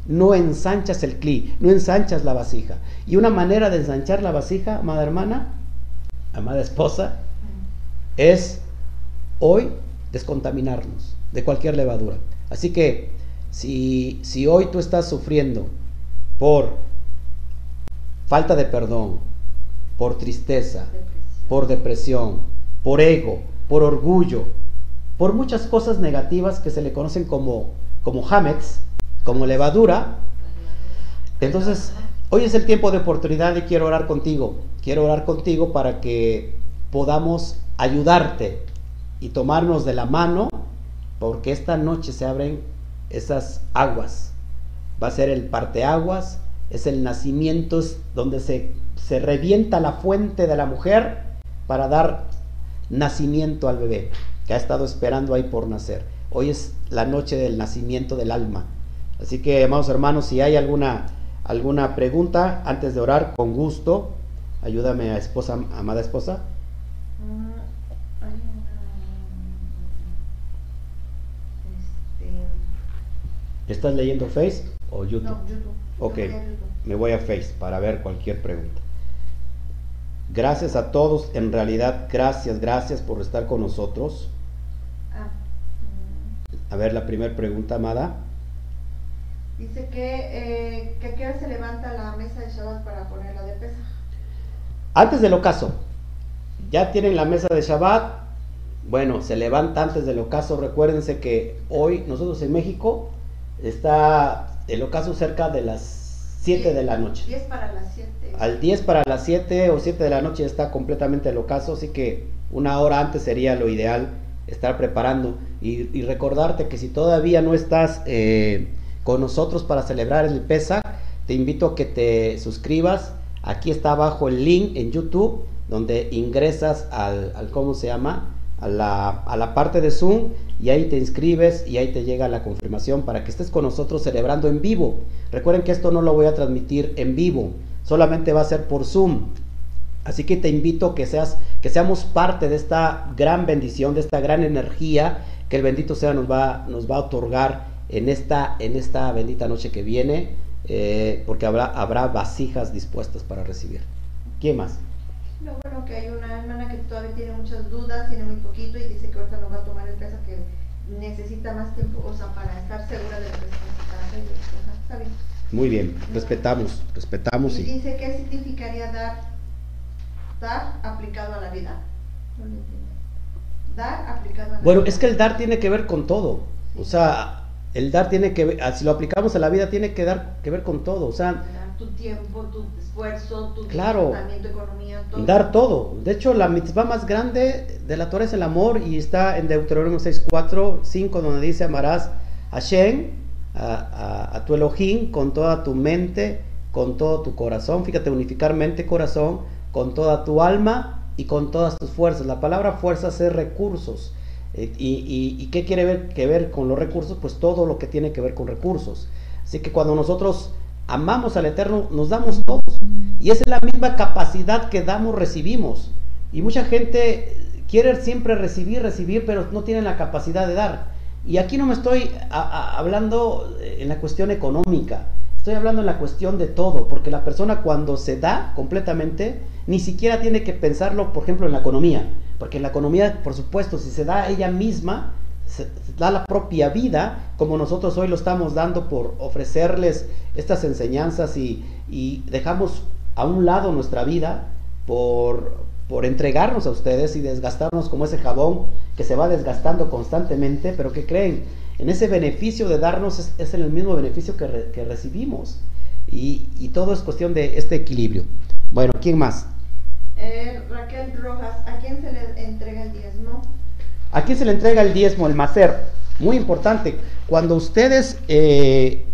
A: no ensanchas el cli, no ensanchas la vasija. Y una manera de ensanchar la vasija, amada hermana, amada esposa, es hoy descontaminarnos de cualquier levadura. Así que si, si hoy tú estás sufriendo por falta de perdón, por tristeza, por depresión, por ego, por orgullo, por muchas cosas negativas que se le conocen como, como hametz, como levadura, entonces hoy es el tiempo de oportunidad y quiero orar contigo. Quiero orar contigo para que podamos ayudarte y tomarnos de la mano, porque esta noche se abren esas aguas. Va a ser el parteaguas, es el nacimiento, donde se, se revienta la fuente de la mujer para dar nacimiento al bebé que ha estado esperando ahí por nacer. Hoy es la noche del nacimiento del alma. Así que, amados hermanos, si hay alguna, alguna pregunta antes de orar, con gusto, ayúdame a esposa, amada esposa. ¿Estás leyendo Face o YouTube?
B: No, YouTube.
A: Ok, me voy a Face para ver cualquier pregunta. Gracias a todos, en realidad, gracias, gracias por estar con nosotros. Ah. A ver, la primera pregunta, Amada.
B: Dice que, eh, que qué se levanta la mesa de Shabbat para ponerla de pesa.
A: Antes del ocaso. Ya tienen la mesa de Shabbat. Bueno, se levanta antes del ocaso. Recuérdense que hoy nosotros en México Está el ocaso cerca de las 7 de la noche.
B: 10 para las 7.
A: Al 10 para las 7 o 7 de la noche está completamente el ocaso, así que una hora antes sería lo ideal estar preparando y, recordarte que si todavía no estás eh, con nosotros para celebrar el PESA, te invito a que te suscribas Aquí está abajo el link en YouTube donde ingresas al, al ¿cómo se llama? A la, a la parte de Zoom y ahí te inscribes y ahí te llega la confirmación para que estés con nosotros celebrando en vivo. Recuerden que esto no lo voy a transmitir en vivo, solamente va a ser por Zoom. Así que te invito que seas, que seamos parte de esta gran bendición, de esta gran energía que el bendito sea nos va, nos va a otorgar en esta, en esta bendita noche que viene, eh, porque habrá, habrá vasijas dispuestas para recibir. ¿Quién más?
B: Lo bueno que hay una hermana que todavía tiene muchas dudas, tiene muy poquito y dice que ahorita no va a tomar el peso que necesita más tiempo, o sea, para estar segura de lo que necesita. Está bien.
A: Muy bien, respetamos, respetamos.
B: Y dice, ¿qué significaría dar, dar aplicado a la vida? No lo entiendo. Dar aplicado a la
A: Bueno,
B: vida.
A: es que el dar tiene que ver con todo. O sea, el dar tiene que ver, si lo aplicamos a la vida, tiene que dar que ver con todo. O sea,
B: tu tiempo, tu esfuerzo, tu
A: Claro.
B: disfrutamiento, economía, todo.
A: dar todo. De hecho, la mitzvah más grande de la Torah es el amor y está en Deuteronomio 6, 4, 5, donde dice amarás a Shem, a, a- a tu Elohim, con toda tu mente, con todo tu corazón. Fíjate, unificar mente, corazón, con toda tu alma y con todas tus fuerzas. La palabra fuerzas es recursos. Eh, y, y- y qué quiere ver, que ver con los recursos? Pues todo lo que tiene que ver con recursos. Así que cuando nosotros amamos al Eterno, nos damos todos. Y esa es la misma capacidad que damos, recibimos. Y mucha gente quiere siempre recibir, recibir, pero no tienen la capacidad de dar. Y aquí no me estoy hablando en la cuestión económica, estoy hablando en la cuestión de todo, porque la persona cuando se da completamente, ni siquiera tiene que pensarlo, por ejemplo, en la economía, porque en la economía, por supuesto, si se da ella misma, se, da la propia vida, como nosotros hoy lo estamos dando por ofrecerles estas enseñanzas y, y dejamos a un lado nuestra vida por, por entregarnos a ustedes y desgastarnos como ese jabón que se va desgastando constantemente, pero que creen, en ese beneficio de darnos es, es el mismo beneficio que, re- que recibimos. Y, y todo es cuestión de este equilibrio. Bueno, ¿quién más?
B: Eh, Raquel Rojas, ¿a quién se le entrega el diezmo?
A: ¿A quién se le entrega el diezmo, el macer? Muy importante. Cuando ustedes, eh,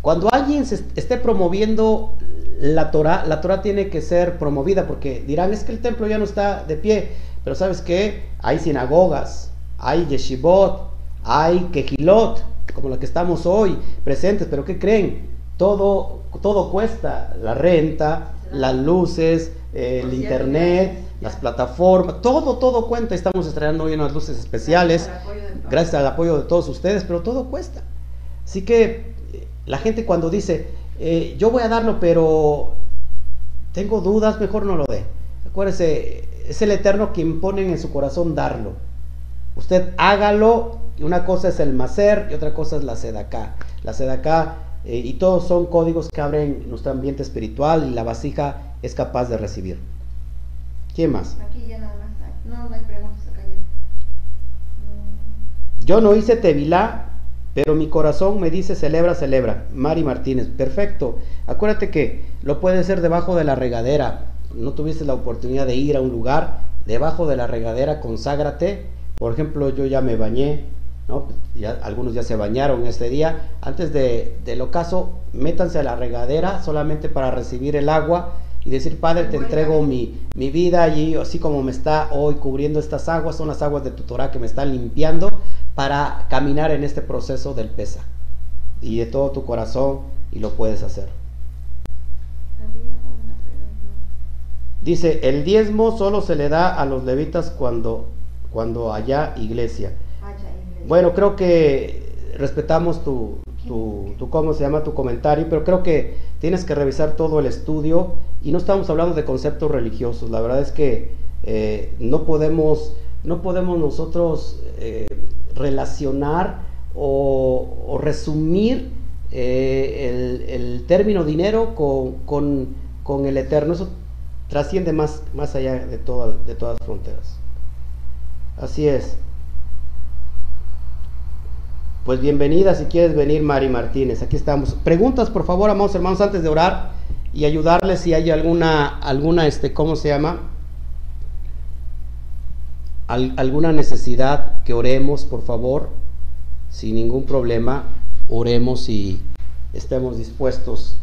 A: cuando alguien se est- esté promoviendo la Torah, la Torah tiene que ser promovida porque dirán, es que el templo ya no está de pie. Pero ¿sabes qué? Hay sinagogas, hay yeshivot, hay kehilot, como la que estamos hoy presentes. Pero ¿qué creen? Todo, todo cuesta. La renta, las luces, eh, el internet. Las plataformas, todo, todo cuenta. Estamos estrenando hoy unas luces especiales,
B: Gracias al apoyo de todos.
A: gracias al apoyo de todos ustedes, pero todo cuesta. Así que eh, la gente cuando dice, eh, yo voy a darlo, pero tengo dudas, mejor no lo dé. Acuérdese, es el Eterno quien pone en su corazón darlo. Usted hágalo, y una cosa es el macer y otra cosa es la sedacá. La sedacá, eh, y todos son códigos que abren nuestro ambiente espiritual y la vasija es capaz de recibir. ¿Quién más?
B: Aquí ya nada más. No, no hay preguntas acá ya. Mm,
A: Yo no hice tevilá, pero mi corazón me dice celebra, celebra. Mari Martínez, perfecto. Acuérdate que lo puedes hacer debajo de la regadera. No tuviste la oportunidad de ir a un lugar, debajo de la regadera, conságrate. Por ejemplo, yo ya me bañé, ¿no? Ya, algunos ya se bañaron este día. Antes de, del ocaso, métanse a la regadera solamente para recibir el agua y decir, Padre, te entrego mi, mi vida y así como me está hoy cubriendo estas aguas, son las aguas de tu Torah que me están limpiando para caminar en este proceso del pesa y de todo tu corazón y lo puedes hacer. Dice, el diezmo solo se le da a los levitas cuando, cuando haya iglesia. Bueno, creo que respetamos tu, tu, tu, ¿cómo se llama? Tu comentario, pero creo que tienes que revisar todo el estudio y no estamos hablando de conceptos religiosos. La verdad es que eh, no podemos, no podemos nosotros eh, relacionar o, resumir eh, el, el término dinero con, con, con el eterno. Eso trasciende más, más allá de, toda- de todas las fronteras. Así es. Pues bienvenida si quieres venir, Mari Martínez. Aquí estamos. Preguntas, por favor, amados hermanos, antes de orar y ayudarles si hay alguna, alguna, este, ¿cómo se llama? Al- alguna necesidad que oremos, por favor, sin ningún problema, oremos y estemos dispuestos.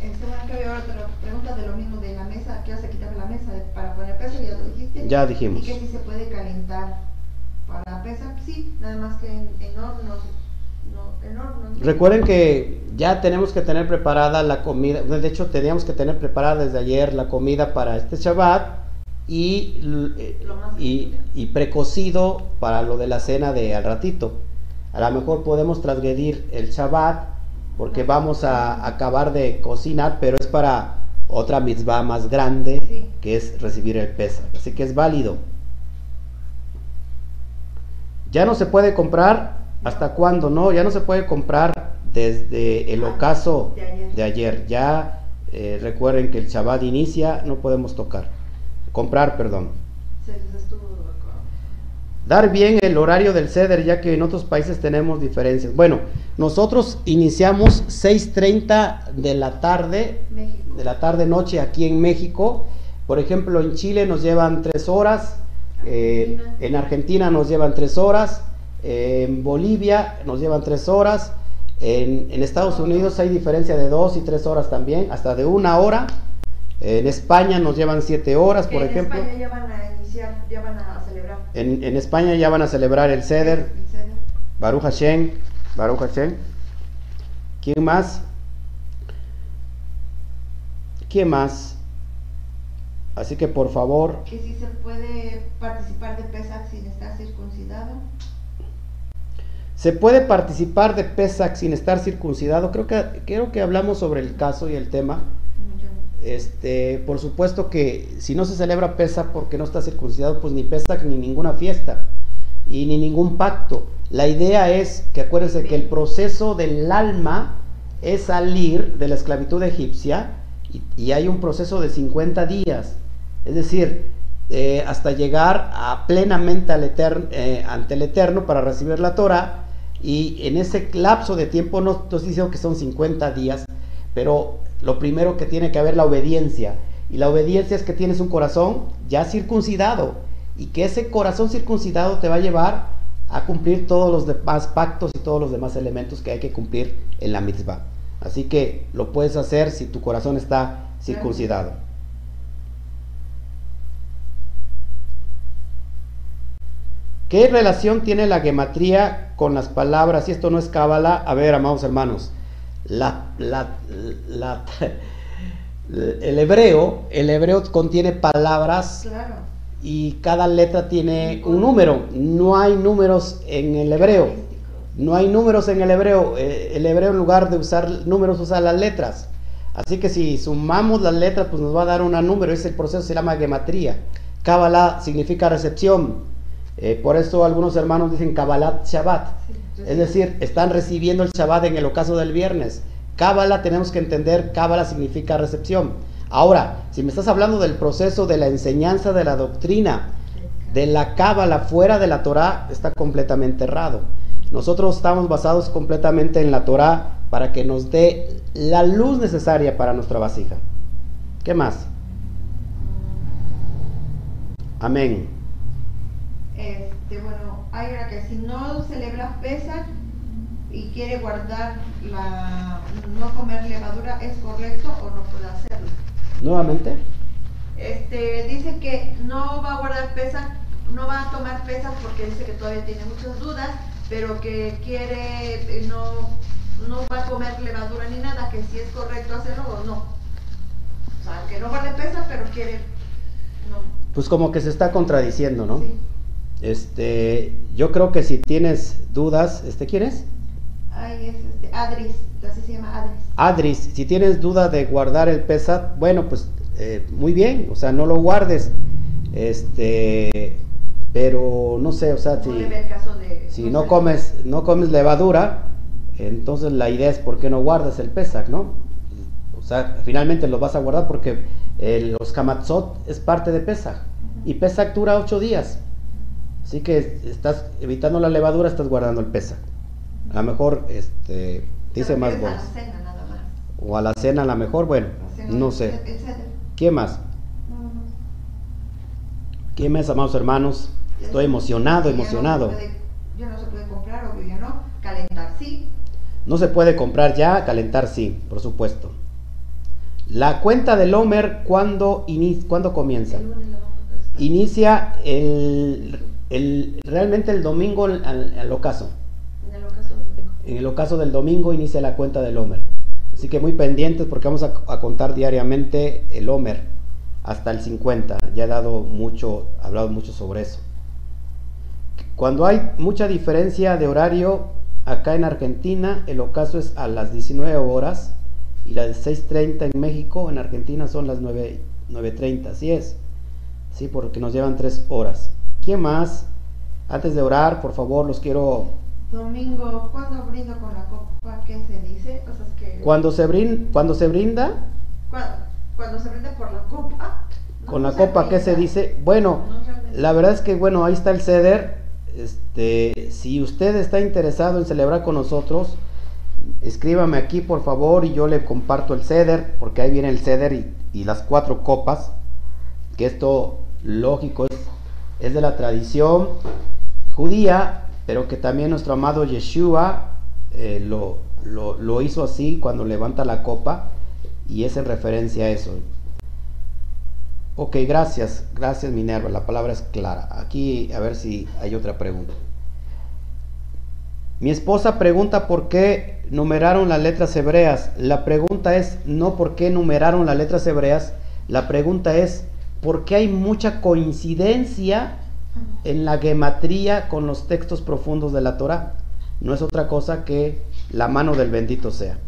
B: Bueno, que había otra pregunta de lo mismo de la mesa, que hace quitar la mesa de- para poner peso, ya lo dijiste.
A: Ya dijimos.
B: Y que si se puede calentar para pesa, sí, nada más que en, en hornos, no, en hornos.
A: Recuerden que ya tenemos que tener preparada la comida, de hecho teníamos que tener preparada desde ayer la comida para este Shabbat y, eh, y, precocido para lo de la cena de al ratito. A lo mejor podemos transgredir el Shabbat porque vamos a acabar de cocinar, pero es para otra mitzvah más grande
B: Sí.
A: que es recibir el Pesach. Así que es válido. Ya no se puede comprar, ¿hasta cuándo? No, ya no se puede comprar desde el
B: Ah,
A: ocaso
B: de ayer.
A: de ayer. Ya eh, recuerden que el Shabbat inicia, no podemos tocar. Comprar, perdón.
B: Se les estuvo con-
A: Dar bien el horario del ceder, ya que en otros países tenemos diferencias. Bueno, nosotros iniciamos 6.30 de la tarde,
B: México.
A: de la tarde noche aquí en México. Por ejemplo, en Chile nos llevan 3 horas, eh, en Argentina nos llevan 3 horas, eh, en Bolivia nos llevan 3 horas, en, en Estados Unidos hay diferencia de 2 y 3 horas también, hasta de una hora. En España nos llevan 7 horas, por
B: en
A: ejemplo.
B: España ya van a iniciar, ya van a celebrar.
A: En, en España ya van a celebrar el ceder.
B: El ceder.
A: Baruch Hashem, Baruch Hashem. ¿Quién más? ¿Quién más? Así que por favor,
B: Que si se puede participar de Pesach sin estar circuncidado.
A: ¿se puede participar de Pesach sin estar circuncidado? Creo que, creo que hablamos sobre el caso y el tema.
B: No.
A: Este, por supuesto que si no se celebra Pesach porque no está circuncidado, pues ni Pesach ni ninguna fiesta y ni ningún pacto. La idea es que acuérdense que el proceso del alma es salir de la esclavitud egipcia y, y hay un proceso de 50 días. Es decir, eh, hasta llegar a plenamente al eterno, eh, ante el Eterno para recibir la Torah. Y en ese lapso de tiempo, no estoy diciendo que son 50 días, pero lo primero que tiene que haber la obediencia. Y la obediencia es que tienes un corazón ya circuncidado. Y que ese corazón circuncidado te va a llevar a cumplir todos los demás pactos y todos los demás elementos que hay que cumplir en la mitzvah. Así que lo puedes hacer si tu corazón está circuncidado. ¿Qué relación tiene la gematría con las palabras? Si esto no es cábala, a ver, amados hermanos, la, la- la- <laughs> el hebreo, el hebreo contiene palabras
B: Claro.
A: y cada letra tiene un número. No hay números en el hebreo. No hay números en el hebreo. Eh, El hebreo en lugar de usar números usa las letras. Así que si sumamos las letras, pues nos va a dar un número. Ese proceso se llama gematría. Kabbalah significa recepción. Eh, por eso algunos hermanos dicen Kabbalat Shabbat. Es decir, están recibiendo el Shabbat en el ocaso del viernes. Cábala tenemos que entender, Cábala significa recepción. Ahora, si me estás hablando del proceso de la enseñanza de la doctrina, de la Cábala fuera de la Torah, está completamente errado. Nosotros estamos basados completamente en la Torah para que nos dé la luz necesaria para nuestra vasija. ¿Qué más? Amén.
B: Este, bueno, hay una que si no celebra Pesach y quiere guardar la no comer levadura, ¿es correcto o no puede hacerlo?
A: Nuevamente.
B: Este, dice que no va a guardar Pesach, no va a tomar Pesach porque dice que todavía tiene muchas dudas, pero que quiere, eh, no, no va a comer levadura ni nada, que si es correcto hacerlo o no. O sea, que no guarde Pesach, pero quiere, no.
A: Pues como que se está contradiciendo, ¿no?
B: Sí.
A: Este, yo creo que si tienes dudas, este, ¿quién es?
B: Ay, es este, Adris, así se llama Adris.
A: Adris, si tienes duda de guardar el pesat, bueno, pues eh, muy bien, o sea, no lo guardes. Este, pero no sé, o sea, si,
B: de.
A: no comes, no comes levadura, entonces la idea es por qué no guardas el pesach, ¿no? O sea, finalmente lo vas a guardar porque eh, los kamatzot es parte de pesach y pesach dura ocho días. Así que estás evitando la levadura, estás guardando el pesach. A lo mejor, este,
B: Te
A: dice más
B: refieres a la cena nada más.
A: O a la cena a lo mejor, bueno, no sé. ¿Quién más? ¿Quién más, amados hermanos? Estoy emocionado, emocionado.
B: Ya no se puede comprar, obvio, ya no. Calentar, sí.
A: No se puede comprar ya, calentar sí, por supuesto. La cuenta del Homer, ¿cuándo, ¿cuándo comienza?
B: El lunes la vamos a hacer.
A: Inicia el, el- realmente el domingo al, ocaso.
B: En el ocaso bíblico.
A: En el ocaso del domingo inicia la cuenta del Homer. Así que muy pendientes porque vamos a, a contar diariamente el Homer hasta el 50. Ya he dado mucho, hablado mucho sobre eso. Cuando hay mucha diferencia de horario, acá en Argentina el ocaso es a las 19 horas y las 6.30 en México, en Argentina son las 9, 9.30, así es. Sí, porque nos llevan 3 horas. ¿Quién más? Antes de orar, por favor, los quiero
B: Domingo, ¿cuándo brindo con la copa? ¿Qué se dice? Cosas que...
A: Cuando se, brin- cuando se brinda
B: Cuando, cuando se brinda por la copa. no
A: con la copa, ¿qué se
B: brinda.
A: dice? Bueno,
B: No,
A: la verdad es que, bueno, ahí está el ceder. Este, si usted está interesado en celebrar con nosotros, escríbame aquí, por favor, y yo le comparto el ceder, porque ahí viene el ceder y, y las cuatro copas, que esto, lógico, es, es de la tradición judía, pero que también nuestro amado Yeshua eh, lo, lo- lo hizo así cuando levanta la copa, y es en referencia a eso. Ok, gracias, gracias Minerva, la palabra es clara. Aquí a ver si hay otra pregunta. Mi esposa pregunta por qué numeraron las letras hebreas. La pregunta es no por qué numeraron las letras hebreas, la pregunta es por qué hay mucha coincidencia en la gematría con los textos profundos de la Torah. No es otra cosa que la mano del bendito sea.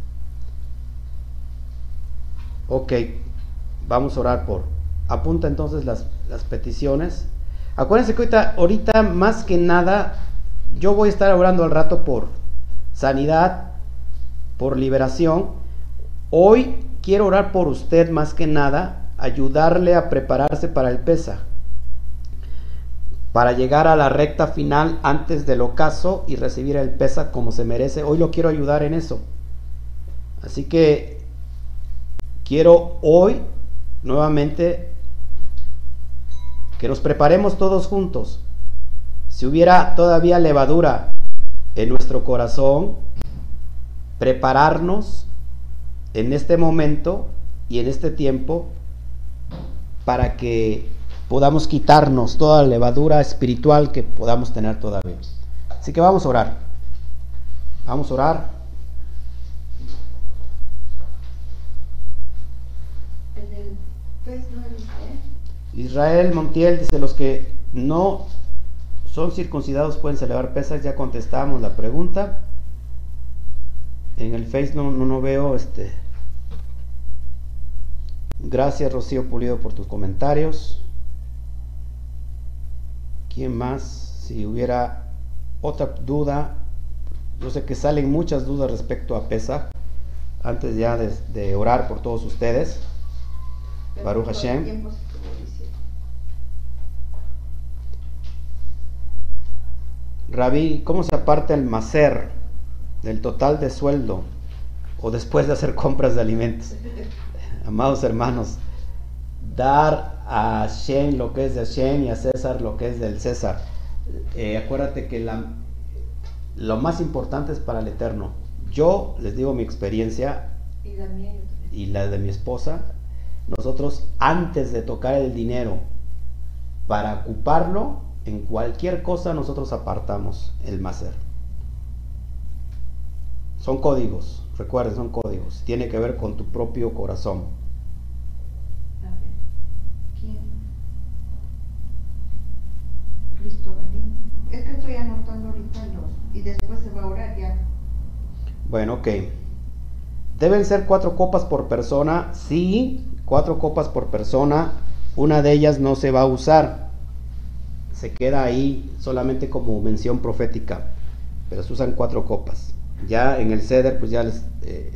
A: Ok, vamos a orar por. Apunta entonces las, las peticiones. Acuérdense que ahorita más que nada, yo voy a estar orando al rato por sanidad, por liberación. Hoy quiero orar por usted más que nada, ayudarle a prepararse para el pesa, para llegar a la recta final antes del ocaso y recibir el pesa como se merece. Hoy lo quiero ayudar en eso. Así que quiero hoy nuevamente que nos preparemos todos juntos. Si hubiera todavía levadura en nuestro corazón, prepararnos en este momento y en este tiempo para que podamos quitarnos toda la levadura espiritual que podamos tener todavía. Así que vamos a orar. Vamos a orar. Israel Montiel dice, los que no son circuncidados pueden celebrar pesas. Ya contestamos la pregunta. En el Face no, no, no veo este. Gracias Rocío Pulido por tus comentarios. ¿Quién más? Si hubiera otra duda, yo sé que salen muchas dudas respecto a Pesach. Antes ya de, de orar por todos ustedes. Baruch Hashem. Rabí, ¿cómo se aparta el macer del total de sueldo o después de hacer compras de alimentos? <laughs> Amados hermanos, dar a Shem lo que es de Shem y a César lo que es del César. Eh, acuérdate que la, lo más importante es para el Eterno. Yo les digo mi experiencia
B: Y la mía yo también.
A: y la de mi esposa, nosotros antes de tocar el dinero para ocuparlo, en cualquier cosa nosotros apartamos el macer. Son códigos, recuerden, son códigos. Tiene que ver con tu propio corazón.
B: A ver. ¿Quién? Cristobalina. Es que estoy anotando ahorita los. Y después se va a orar ya.
A: Bueno, ok. Deben ser cuatro copas por persona. Sí, cuatro copas por persona. Una de ellas no se va a usar. Se queda ahí solamente como mención profética. Pero se usan cuatro copas. Ya en el ceder, pues ya les eh,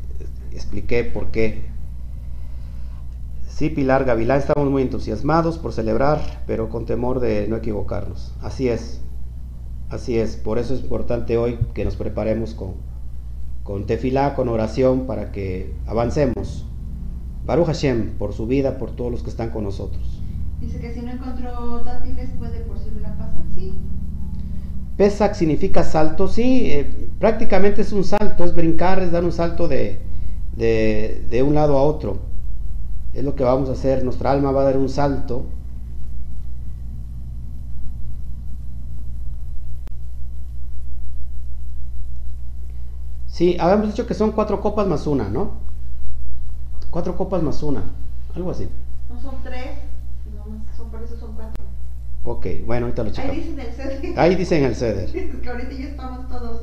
A: expliqué por qué. Sí, Pilar Gavilán, estamos muy entusiasmados por celebrar, pero con temor de no equivocarnos. Así es. Así es. Por eso es importante hoy que nos preparemos con, con tefilá, con oración, para que avancemos. Baruch Hashem, por su vida, por todos los que están con nosotros.
B: Dice que si no encontró dátiles, puede por si la pasar. Sí.
A: Pesach significa salto, sí, eh, prácticamente es un salto, es brincar, es dar un salto de, de, de un lado a otro. Es lo que vamos a hacer. Nuestra alma va a dar un salto. Sí, habíamos dicho que son cuatro copas más una, ¿no? Cuatro copas más una, algo así.
B: No son tres, no, son, por eso son cuatro.
A: Ok, bueno, ahorita lo checamos.
B: Ahí dicen el ceder.
A: Ahí dicen el ceder. <laughs>
B: Es que ahorita ya estamos todos.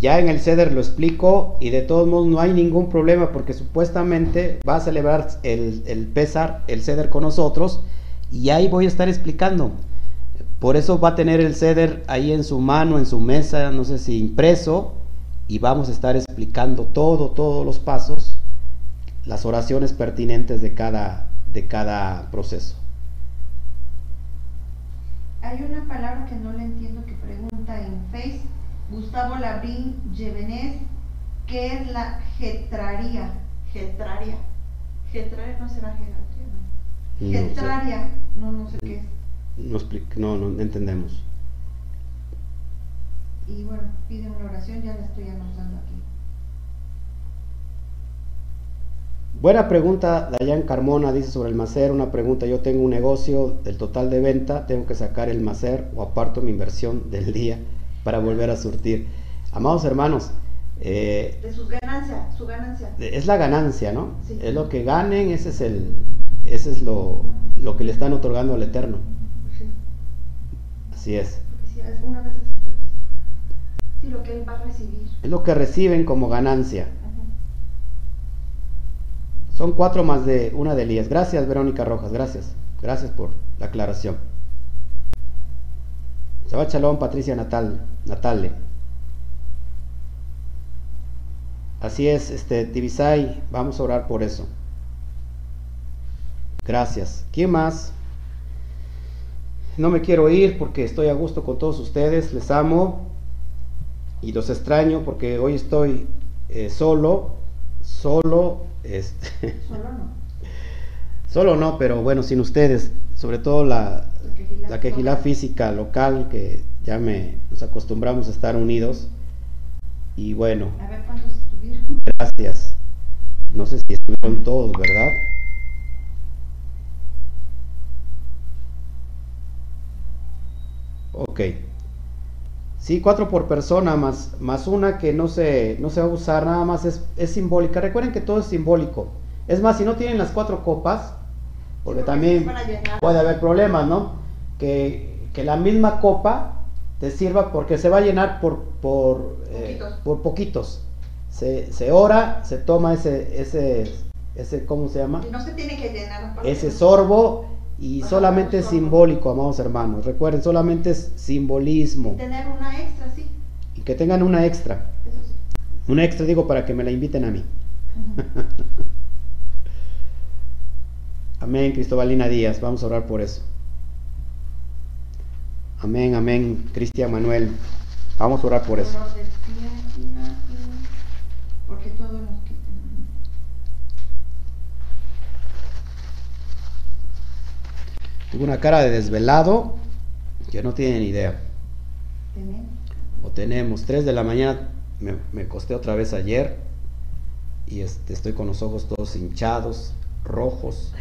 A: Ya en el ceder lo explico y de todos modos no hay ningún problema porque supuestamente va a celebrar el, el Pésar, el ceder con nosotros y ahí voy a estar explicando. Por eso va a tener el ceder ahí en su mano, en su mesa, no sé si impreso, y vamos a estar explicando todo, todos los pasos, las oraciones pertinentes de cada, de cada proceso.
B: Hay una palabra que no le entiendo que pregunta en Face, Gustavo Labrín Yevenés, ¿qué es la getraria? Getraria. Getraria no será geratria, no.
A: No sé.
B: Getraria, no, no sé qué es.
A: No, no, no entendemos.
B: Y bueno, pide una oración, ya la estoy anotando aquí.
A: Buena pregunta, Dayan Carmona dice sobre el macer, una pregunta, yo tengo un negocio del total de venta, tengo que sacar el macer o aparto mi inversión del día para volver a surtir. Amados hermanos, eh,
B: De sus ganancias, su ganancia.
A: es la ganancia, ¿no?
B: Sí.
A: Es lo que ganen, ese es el, ese es lo, lo que le están otorgando al Eterno.
B: Sí,
A: Así es.
B: sí, es una vez así creo que sí. Sí, lo que él va a recibir.
A: Es lo que reciben como ganancia.
B: Ajá.
A: Son cuatro más de una de Elías. Gracias, Verónica Rojas. Gracias. Gracias por la aclaración. Shabbat Shalom, Patricia Natal, Natale. Así es, este, Tibisay, vamos a orar por eso. Gracias. ¿Quién más? No me quiero ir porque estoy a gusto con todos ustedes, les amo y los extraño porque hoy estoy eh, solo, solo, este,
B: Solo no.
A: Solo no, pero bueno, sin ustedes, sobre todo la,
B: La quejilá.
A: física local que ya me nos acostumbramos a estar unidos y bueno,
B: A ver cuántos estuvieron.
A: gracias. No sé si estuvieron todos, ¿verdad? Ok. Sí, cuatro por persona más, más una que no se, no se va a usar, nada más es, es simbólica. Recuerden que todo es simbólico. Es más, si no tienen las cuatro copas, porque también puede haber problemas, ¿no? Que, que la misma copa te sirva porque se va a llenar por, por, eh,
B: Poquitos.
A: por poquitos. Se, se ora, se toma ese, ese, ese, ¿cómo se llama?
B: Y no se tiene que llenar.
A: Ese sorbo y
B: Ajá,
A: solamente es simbólico, amados hermanos. Recuerden, solamente es simbolismo.
B: Tener una extra, sí.
A: Y que tengan una extra.
B: Eso sí.
A: Una extra digo para que me la inviten a mí. <laughs> Amén, Cristobalina Díaz. Vamos a orar por eso. Amén, amén, Cristian Manuel. Vamos a orar por eso.
B: Porque.
A: Tuve una cara de desvelado que no tienen idea.
B: Tenemos.
A: O tenemos 3 de la mañana, me, me acosté otra vez ayer y este, estoy con los ojos todos hinchados, rojos.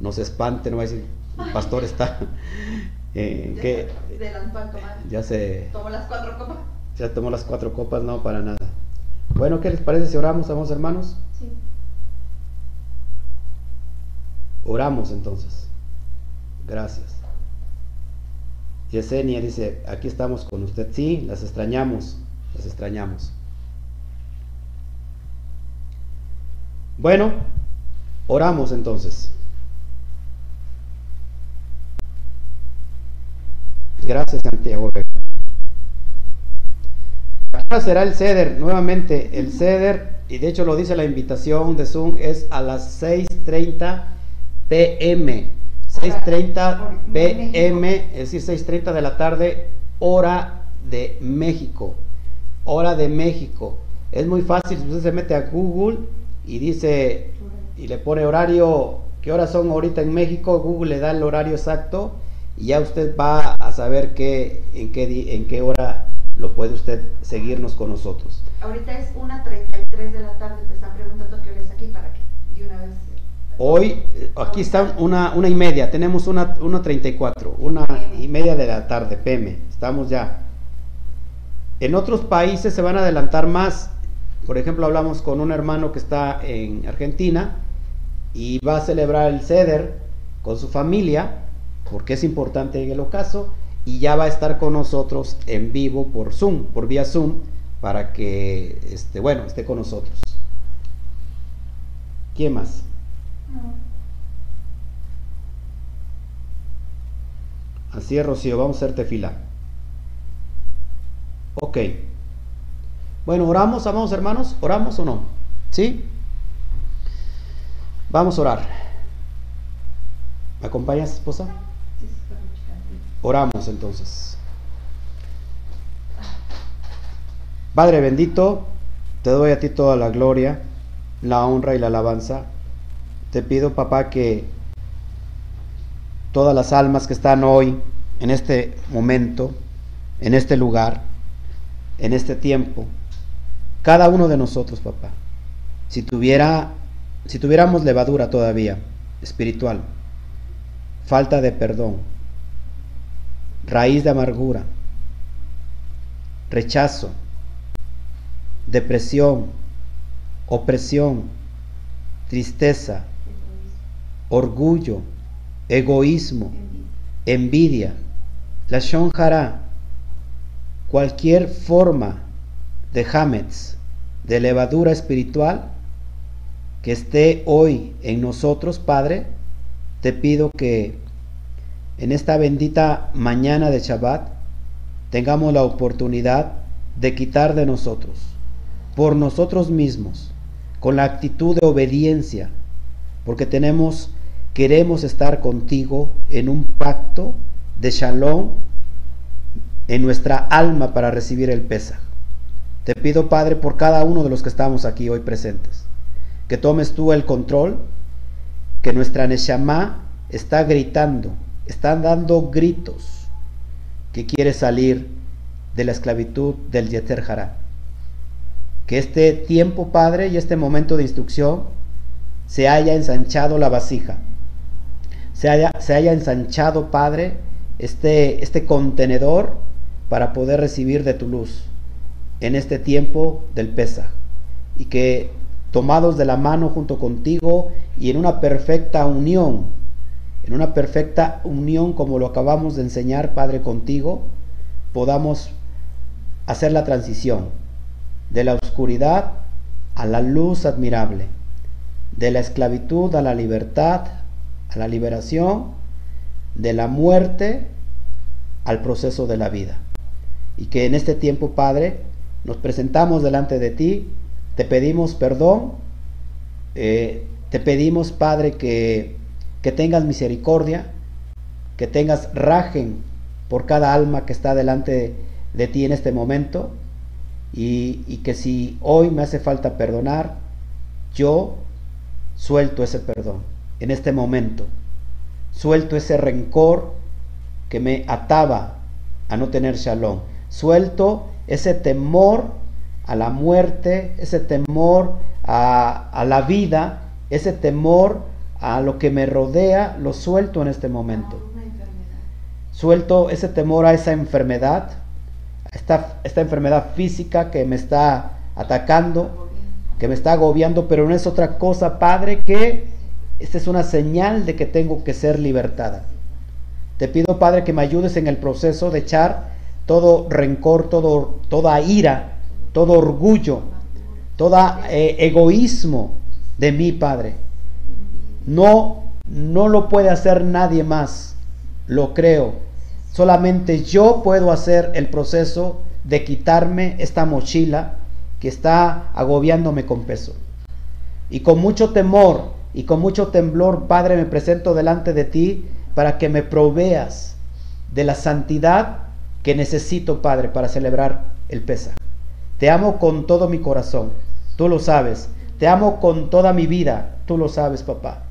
A: No se espanten, no va a decir, el pastor está. <laughs> eh,
B: Ya
A: que ya se
B: Tomó las cuatro copas.
A: ya tomó las cuatro copas, no para nada. Bueno, ¿qué les parece si oramos, amados hermanos?
B: Sí.
A: Oramos entonces. Gracias. Yesenia dice, aquí estamos con usted. Sí, las extrañamos, las extrañamos. Bueno, oramos entonces. Gracias, Santiago. Vega. ¿A qué hora será el ceder? Nuevamente, el ceder, y de hecho lo dice la invitación de Zoom, es a las 6.30 pm. 6.30 pm, es decir, 6.30 de la tarde, hora de México. Hora de México. Es muy fácil, si usted se mete a Google y dice, y le pone horario, qué horas son ahorita en México, Google le da el horario exacto y ya usted va a saber qué, en, qué, en qué hora lo puede usted seguirnos con nosotros.
B: Ahorita es 1.33 de la tarde. Me están preguntando qué hora es aquí para que de una vez.
A: Hoy, eh, aquí está una, una y media, tenemos una, una 34, una y media de la tarde, PM, estamos ya. En otros países se van a adelantar más, por ejemplo, hablamos con un hermano que está en Argentina y va a celebrar el CEDER con su familia, porque es importante en el ocaso, y ya va a estar con nosotros en vivo por Zoom, por vía Zoom, para que, este, bueno, esté con nosotros. ¿Quién más? Así es, Rocío, vamos a hacerte fila. Ok. Bueno, oramos, amados hermanos, ¿oramos o no? ¿Sí? Vamos a orar. ¿Me acompañas, esposa?
B: Sí, sí, para checar.
A: Oramos entonces. Padre bendito, te doy a ti toda la gloria, la honra y la alabanza. Te pido, papá, que todas las almas que están hoy, en este momento, en este lugar, en este tiempo, cada uno de nosotros, papá, si tuviera, si tuviéramos levadura todavía espiritual, falta de perdón, raíz de amargura, rechazo, depresión, opresión, tristeza, orgullo, egoísmo, envidia, la shonjara, cualquier forma de hametz, de levadura espiritual que esté hoy en nosotros, Padre, te pido que en esta bendita mañana de Shabbat tengamos la oportunidad de quitar de nosotros, por nosotros mismos, con la actitud de obediencia, porque tenemos, queremos estar contigo en un pacto de shalom en nuestra alma para recibir el Pesaj. Te pido, Padre, por cada uno de los que estamos aquí hoy presentes, que tomes tú el control, que nuestra Neshama está gritando, está dando gritos, que quiere salir de la esclavitud del Yeter. Que este tiempo, Padre, y este momento de instrucción se haya ensanchado la vasija, se haya, se haya ensanchado, Padre, este, este contenedor para poder recibir de tu luz en este tiempo del Pesaj. Y que tomados de la mano junto contigo y en una perfecta unión, en una perfecta unión como lo acabamos de enseñar, Padre, contigo, podamos hacer la transición de la oscuridad a la luz admirable, de la esclavitud a la libertad, a la liberación, de la muerte al proceso de la vida. Y que en este tiempo, Padre, nos presentamos delante de ti, te pedimos perdón, eh, te pedimos, Padre, que, que tengas misericordia, que tengas rajen por cada alma que está delante de, ti en este momento, y, y que si hoy me hace falta perdonar, yo suelto ese perdón en este momento, suelto ese rencor que me ataba a no tener shalom, suelto ese temor a la muerte, ese temor a, a, la vida, ese temor a lo que me rodea, lo suelto en este momento. Suelto ese temor a esa enfermedad, esta, esta enfermedad física que me está atacando, que me está agobiando, pero no es otra cosa, Padre, que esta es una señal de que tengo que ser libertada. Te pido, Padre, que me ayudes en el proceso de echar todo rencor, todo, toda ira, todo orgullo, todo eh, egoísmo de mí, Padre. No, no lo puede hacer nadie más, lo creo. Solamente yo puedo hacer el proceso de quitarme esta mochila que está agobiándome con peso. Y con mucho temor y con mucho temblor, Padre, me presento delante de ti para que me proveas de la santidad que necesito, Padre, para celebrar el Pesa. Te amo con todo mi corazón, tú lo sabes. Te amo con toda mi vida, tú lo sabes, papá.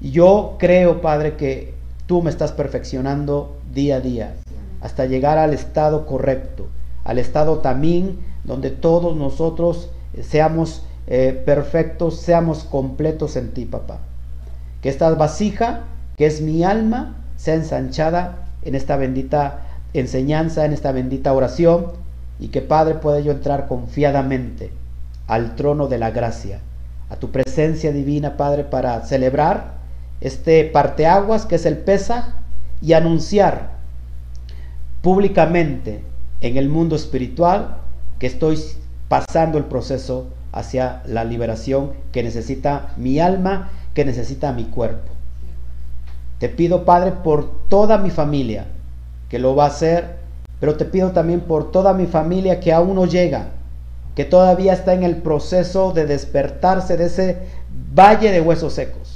A: Yo creo, Padre, que tú me estás perfeccionando día a día hasta llegar al estado correcto, al estado también donde todos nosotros seamos eh, perfectos, seamos completos en ti, papá. Que esta vasija, que es mi alma, sea ensanchada en esta bendita enseñanza, en esta bendita oración, y que Padre pueda yo entrar confiadamente al trono de la gracia, a tu presencia divina, Padre, para celebrar este parteaguas que es el Pesaj y anunciar públicamente en el mundo espiritual que estoy pasando el proceso hacia la liberación que necesita mi alma, que necesita mi cuerpo. Te pido, Padre, por toda mi familia, que lo va a hacer, pero te pido también por toda mi familia que aún no llega, que todavía está en el proceso de despertarse de ese valle de huesos secos.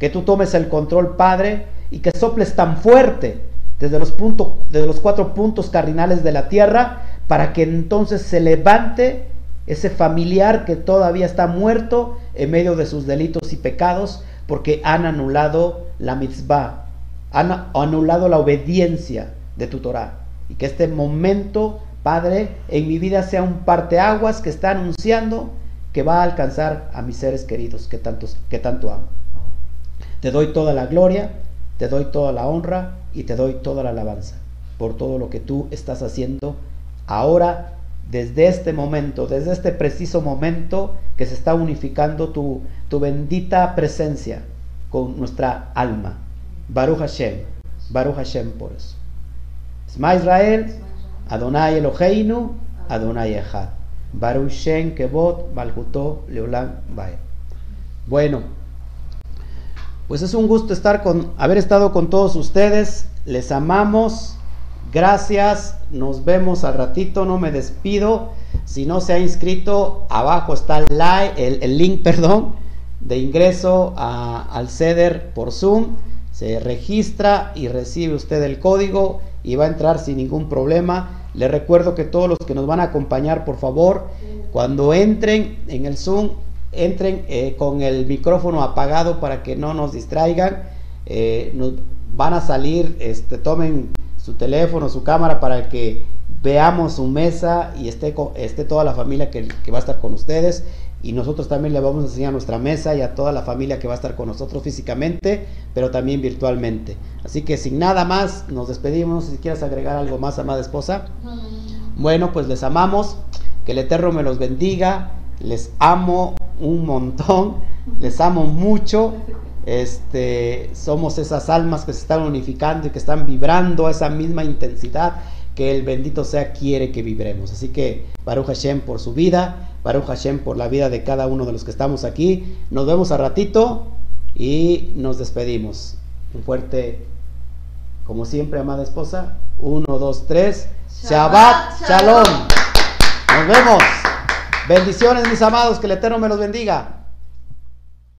A: Que tú tomes el control, Padre, y que soples tan fuerte desde los, puntos, desde los cuatro puntos cardinales de la tierra, para que entonces se levante ese familiar que todavía está muerto en medio de sus delitos y pecados, porque han anulado la mitzvah, han anulado la obediencia de tu Torah. Y que este momento, Padre, en mi vida sea un parteaguas que está anunciando que va a alcanzar a mis seres queridos que, que tanto amo. Te doy toda la gloria, te doy toda la honra y te doy toda la alabanza por todo lo que tú estás haciendo ahora, desde este momento, desde este preciso momento que se está unificando tu, tu bendita presencia con nuestra alma. Baruch Hashem, Baruch Hashem por eso. Esma Israel, Adonai Eloheinu, Adonai Echad. Baruch Shem Kebot Malhuto Leolam Bae. Bueno, pues es un gusto estar con, haber estado con todos ustedes. Les amamos. Gracias. Nos vemos al ratito. No me despido. Si no se ha inscrito, abajo está el, link, <laughs> perdón, de ingreso al CEDER por Zoom. Se registra y recibe usted el código y va a entrar sin ningún problema. Le recuerdo que todos los que nos van a acompañar, por favor, cuando entren en el Zoom, entren eh, con el micrófono apagado para que no nos distraigan. Eh, nos van a salir, este, tomen su teléfono, su cámara para que veamos su mesa y esté, esté toda la familia que, que va a estar con ustedes. Y nosotros también le vamos a enseñar nuestra mesa y a toda la familia que va a estar con nosotros físicamente, pero también virtualmente. Así que sin nada más, nos despedimos. Si quieres agregar algo más, amada esposa. Bueno, pues les amamos. Que el Eterno me los bendiga. Les amo un montón. Les amo mucho. Este, somos esas almas que se están unificando y que están vibrando a esa misma intensidad que el bendito sea quiere que vibremos. Así que Baruch Hashem por su vida, Baruch Hashem por la vida de cada uno de los que estamos aquí. Nos vemos a ratito y nos despedimos. Un fuerte, como siempre, amada esposa. Uno, dos, tres. Shabbat, Shalom. Nos vemos. Bendiciones, mis amados. Que el Eterno me los bendiga.